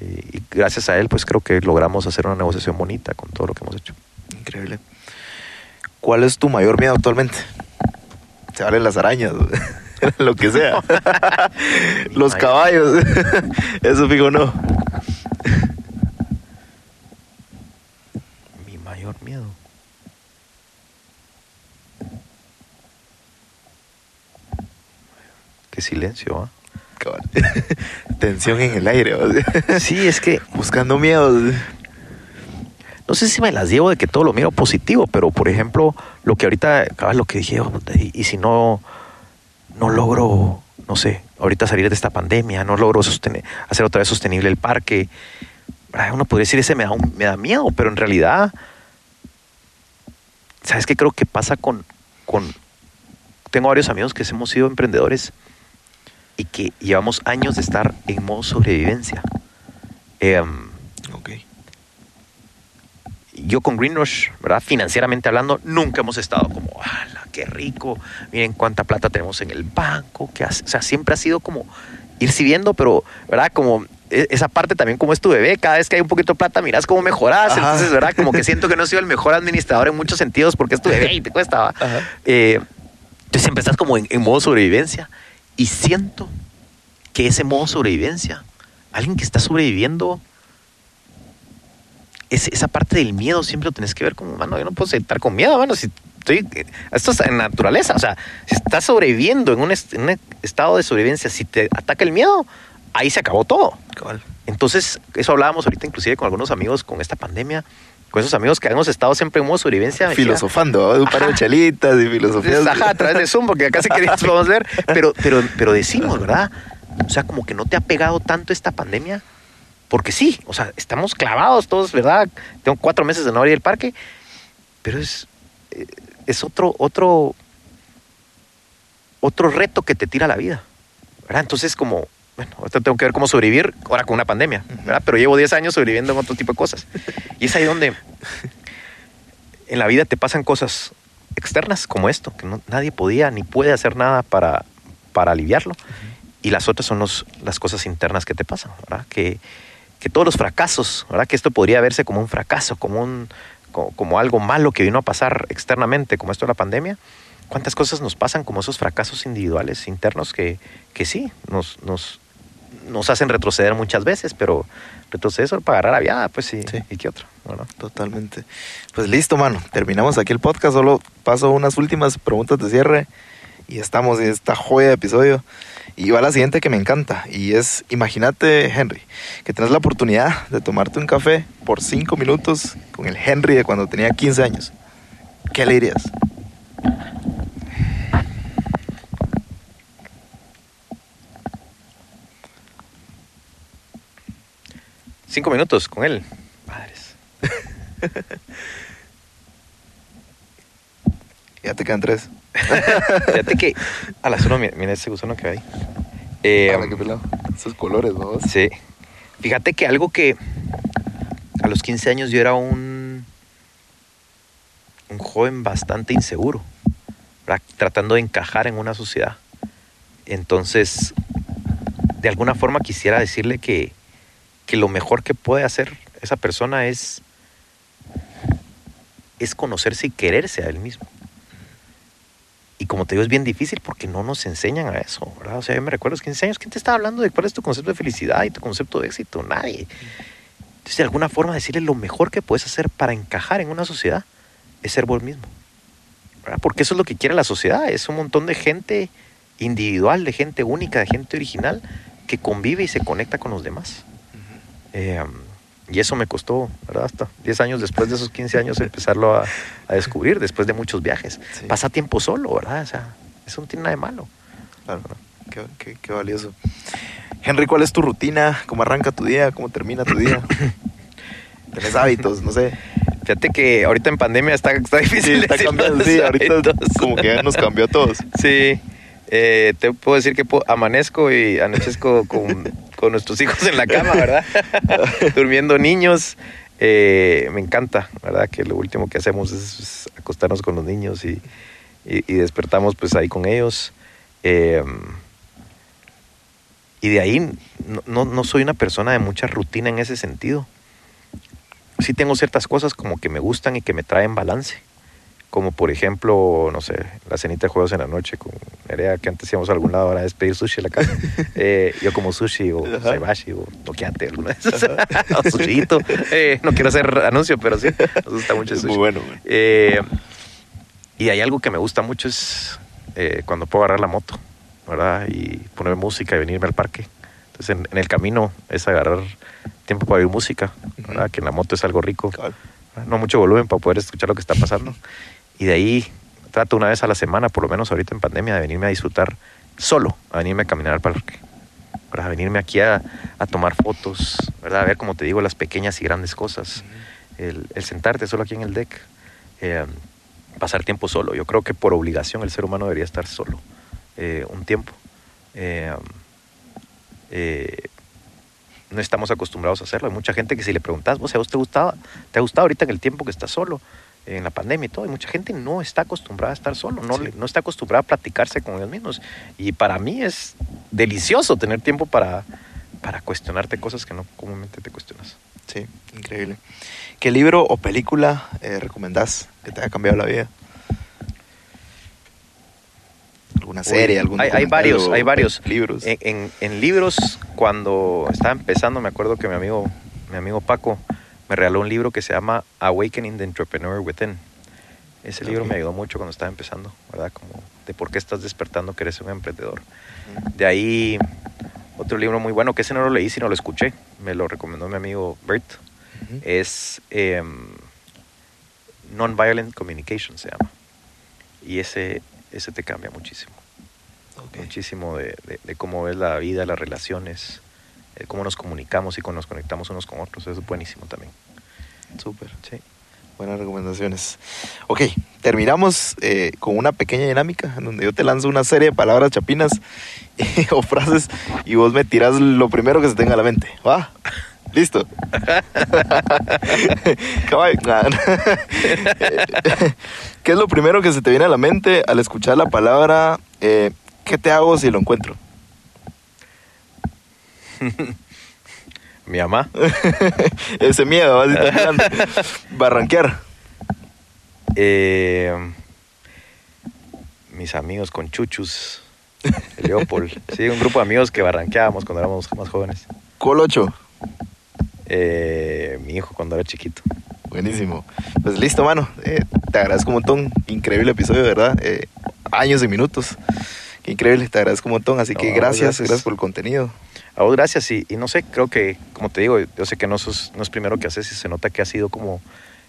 Eh, y gracias a él, pues creo que logramos hacer una negociación bonita con todo lo que hemos hecho. Increíble. ¿Cuál es tu mayor miedo actualmente? Se valen las arañas, lo que sea. Los caballos. Eso fijo no. Mi mayor miedo. Qué silencio, ¿ah? Cabal. Tensión en el aire. Sí, es que Buscando miedos. No sé si me las llevo de que todo lo miro positivo, pero por ejemplo, lo que ahorita, cabal, lo que dije, y, y si no, no logro, no sé, ahorita salir de esta pandemia, no logro sostener, hacer otra vez sostenible el parque. Uno podría decir, ese me da, un- me da miedo, pero en realidad, ¿sabes qué creo que pasa con, con... Tengo varios amigos que hemos sido emprendedores y que llevamos años de estar en modo sobrevivencia. Em, Ok. Yo con Greenrush, ¿verdad? Financieramente hablando, nunca hemos estado como, ¡ala, qué rico! Miren cuánta plata tenemos en el banco. ¿qué hace?". O sea, siempre ha sido como ir viendo, pero, ¿verdad? Como e- esa parte también como es tu bebé, cada vez que hay un poquito de plata, miras cómo mejoras. Ajá. Entonces, ¿verdad? Como que siento que no he sido el mejor administrador en muchos sentidos porque es tu bebé y te cuesta. Ajá. Eh, entonces siempre estás como en, en modo sobrevivencia y siento que ese modo sobrevivencia, alguien que está sobreviviendo, es- esa parte del miedo siempre lo tenés que ver como, mano, yo no puedo estar con miedo, mano, si estoy, esto es en naturaleza, o sea, si estás sobreviviendo en un, est- en un estado de sobrevivencia, si te ataca el miedo, ahí se acabó todo. Entonces, eso hablábamos ahorita inclusive con algunos amigos con esta pandemia, con esos amigos que hemos estado siempre en modo sobrevivencia. Filosofando, un par de Ajá. chelitas y filosofías. Ajá, a través de Zoom, porque acá sí que nos podemos ver. Pero, pero, pero decimos, ¿verdad? O sea, como que no te ha pegado tanto esta pandemia. Porque sí, o sea, estamos clavados todos, ¿verdad? Tengo cuatro meses de no abrir el parque. Pero es, eh, es otro, otro, otro reto que te tira la vida. ¿verdad? Entonces, como, bueno, ahorita tengo que ver cómo sobrevivir ahora con una pandemia, ¿verdad? Pero llevo 10 años sobreviviendo en otro tipo de cosas. Y es ahí donde en la vida te pasan cosas externas como esto, que no- nadie podía ni puede hacer nada para, para aliviarlo. Y las otras son los, las cosas internas que te pasan, ¿verdad? Que, que todos los fracasos, ¿verdad? Que esto podría verse como un fracaso, como, un, como, como algo malo que vino a pasar externamente, como esto de la pandemia. ¿Cuántas cosas nos pasan como esos fracasos individuales, internos, que, que sí, nos, nos, nos hacen retroceder muchas veces, pero retroceder para agarrar la viada, pues sí, Sí. ¿y qué otro? Totalmente. Pues listo, mano. Terminamos aquí el podcast. Solo paso unas últimas preguntas de cierre y estamos en esta joya de episodio. Y va la siguiente que me encanta. Y es, imagínate, Henry, que tenés la oportunidad de tomarte un café por cinco minutos con el Henry de cuando tenía 15 años. ¿Qué le dirías? Cinco minutos con él. Madres. Ya te quedan tres. Fíjate que a las uno, mira, mira ese gusano que hay. Eh, Ala, qué pelado. Esos colores, vamos. sí. Fíjate que algo que a los 15 años yo era un, un joven bastante inseguro, ¿verdad? tratando de encajar en una sociedad. Entonces, de alguna forma quisiera decirle que, que lo mejor que puede hacer esa persona es, es conocerse y quererse a él mismo. Y como te digo, es bien difícil porque no nos enseñan a eso, ¿verdad? O sea, yo me recuerdo a los 15 años, ¿quién te estaba hablando de cuál es tu concepto de felicidad y tu concepto de éxito? Nadie. Entonces, de alguna forma, decirle lo mejor que puedes hacer para encajar en una sociedad es ser vos mismo. ¿verdad? Porque eso es lo que quiere la sociedad, es un montón de gente individual, de gente única, de gente original, que convive y se conecta con los demás. Eh, y eso me costó, ¿verdad? Hasta 10 años después de esos 15 años empezarlo a, a descubrir, después de muchos viajes. Sí. Pasa tiempo solo, ¿verdad? O sea, eso no tiene nada de malo. Claro, qué, qué- qué valioso. Henry, ¿cuál es tu rutina? ¿Cómo arranca tu día? ¿Cómo termina tu día? ¿Tenés hábitos? No sé. Fíjate que ahorita en pandemia está, está difícil. está cambiando. Sí, ahorita hábitos. como que ya nos cambió a todos. Sí, eh, te puedo decir que amanezco y anochezco con, con nuestros hijos en la cama, ¿verdad? Durmiendo niños. Eh, me encanta, ¿verdad? Que lo último que hacemos es, es acostarnos con los niños y, y- y despertamos pues ahí con ellos. Eh, y de ahí no, no- no soy una persona de mucha rutina en ese sentido. Sí tengo ciertas cosas como que me gustan y que me traen balance como por ejemplo, no sé, la cenita de juegos en la noche con Nerea, que antes íbamos a algún lado, ahora es pedir sushi a la casa. Eh, yo como sushi o Ajá. saibashi o tokiate, alguna de esas. o sushito. Eh, no quiero hacer anuncio, pero sí, nos gusta mucho el sushi. muy bueno. Eh, y hay algo que me gusta mucho es eh, cuando puedo agarrar la moto, ¿verdad? Y poner música y venirme al parque. Entonces en, en el camino es agarrar tiempo para oír música, ¿verdad? Que en la moto es algo rico no mucho volumen para poder escuchar lo que está pasando. Y de ahí trato una vez a la semana, por lo menos ahorita en pandemia, de venirme a disfrutar solo a venirme a caminar al parque, para venirme aquí a, a tomar fotos, ¿verdad? A ver, como te digo, las pequeñas y grandes cosas. el, el sentarte solo aquí en el deck, eh, pasar tiempo solo. Yo creo que por obligación el ser humano debería estar solo eh, un tiempo. Eh, eh, no estamos acostumbrados a hacerlo. Hay mucha gente que si le preguntas, ¿vos a vos te gustaba? ¿Te ha gustado ahorita en el tiempo que estás solo? En la pandemia y todo. Hay mucha gente no está acostumbrada a estar solo, no, Sí. no está acostumbrada a platicarse con ellos mismos. Y para mí es delicioso tener tiempo para, para cuestionarte cosas que no comúnmente te cuestionas. Sí, increíble. ¿Qué libro o película eh, recomendás que te haya cambiado la vida? ¿Alguna serie? Uy, algún hay, varios, hay varios. libros? En, en- en libros, cuando estaba empezando, me acuerdo que mi amigo, mi amigo Paco me regaló un libro que se llama Awakening the Entrepreneur Within. Ese libro me ayudó mucho cuando estaba empezando, ¿verdad? Como de por qué estás despertando que eres un emprendedor. De ahí, otro libro muy bueno, que ese no lo leí, sino lo escuché. Me lo recomendó mi amigo Bert. Es em, Nonviolent Communication, se llama. Y ese, ese te cambia muchísimo muchísimo de, de- de cómo ves la vida, las relaciones, cómo nos comunicamos y cómo nos conectamos unos con otros. Eso es buenísimo también. Súper. Sí. Buenas recomendaciones. Ok, terminamos eh, con una pequeña dinámica en donde yo te lanzo una serie de palabras chapinas o frases y vos me tirás lo primero que se tenga a la mente. ¿Va? ¿Listo? ¿Qué es lo primero que se te viene a la mente al escuchar la palabra eh, ¿qué te hago si lo encuentro? Mi mamá, Ese miedo, ¿vas? Barranquear. eh, mis amigos con chuchus, Leopold. Sí, un grupo de amigos que barranqueábamos cuando éramos más jóvenes. Colocho. Eh, mi hijo cuando era chiquito. Buenísimo. Pues listo, mano. Eh, te agradezco un montón. Increíble episodio, verdad. Eh, años y minutos. Qué increíble. Te agradezco un montón. Así que gracias, gracias. gracias por el contenido. A vos gracias y, y no sé, creo que, como te digo, yo sé que no, sos, no es primero que haces y se nota que has ido como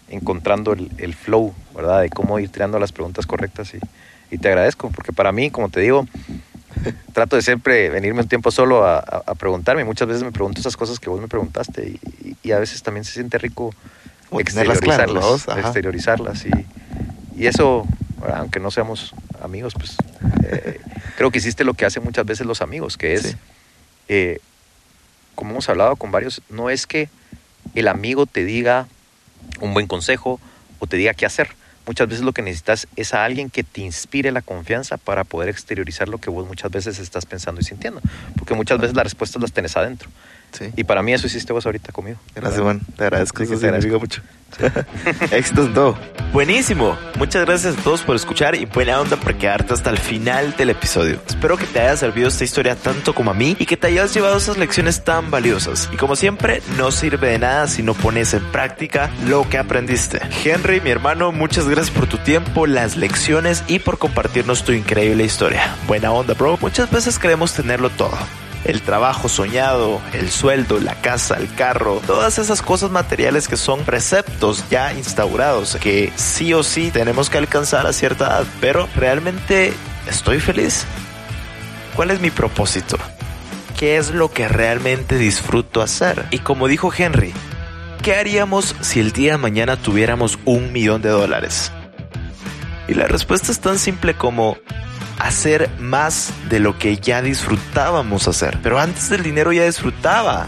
encontrando el, el flow, ¿verdad? De cómo ir tirando las preguntas correctas y, y te agradezco, porque para mí, como te digo, trato de siempre venirme un tiempo solo a, a- a preguntarme. Muchas veces me pregunto esas cosas que vos me preguntaste y, a veces también se siente rico claras, exteriorizarlas, exteriorizarlas y, y eso, aunque no seamos amigos, pues eh, creo que hiciste lo que hacen muchas veces los amigos, que es Sí. eh, como hemos hablado con varios, no es que el amigo te diga un buen consejo o te diga qué hacer. Muchas veces lo que necesitas es a alguien que te inspire la confianza para poder exteriorizar lo que vos muchas veces estás pensando y sintiendo. Porque muchas veces las respuestas las tenés adentro. Sí. Y para mí eso hiciste vos ahorita conmigo. Gracias, man. Te agradezco. Sí, Eso te significa mucho. Éxitos en todo. Buenísimo. Muchas gracias a todos por escuchar y buena onda por quedarte hasta el final del episodio. Espero que te haya servido esta historia tanto como a mí y que te hayas llevado esas lecciones tan valiosas. Y como siempre, no sirve de nada si no pones en práctica lo que aprendiste. Henry, mi hermano, muchas gracias por tu tiempo, las lecciones y por compartirnos tu increíble historia. Buena onda, bro. Muchas veces creemos tenerlo todo. El trabajo soñado, el sueldo, la casa, el carro, todas esas cosas materiales que son preceptos ya instaurados que sí o sí tenemos que alcanzar a cierta edad. Pero realmente estoy feliz. ¿Cuál es mi propósito? ¿Qué es lo que realmente disfruto hacer? Y como dijo Henry, ¿qué haríamos si el día de mañana tuviéramos un millón de dólares? Y la respuesta es tan simple como hacer más de lo que ya disfrutábamos hacer. Pero antes del dinero ya disfrutaba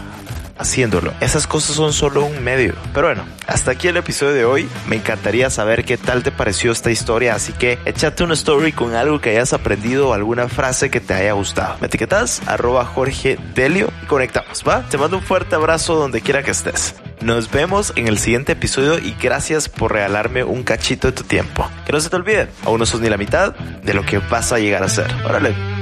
haciéndolo. Esas cosas son solo un medio. Pero bueno, hasta aquí el episodio de hoy. Me encantaría saber qué tal te pareció esta historia, así que échate una story con algo que hayas aprendido o alguna frase que te haya gustado. Me etiquetas arroba Jorge Delio y conectamos, ¿va? Te mando un fuerte abrazo donde quiera que estés. Nos vemos en el siguiente episodio y gracias por regalarme un cachito de tu tiempo. Que no se te olvide, aún no sos ni la mitad de lo que vas a llegar a ser. Órale.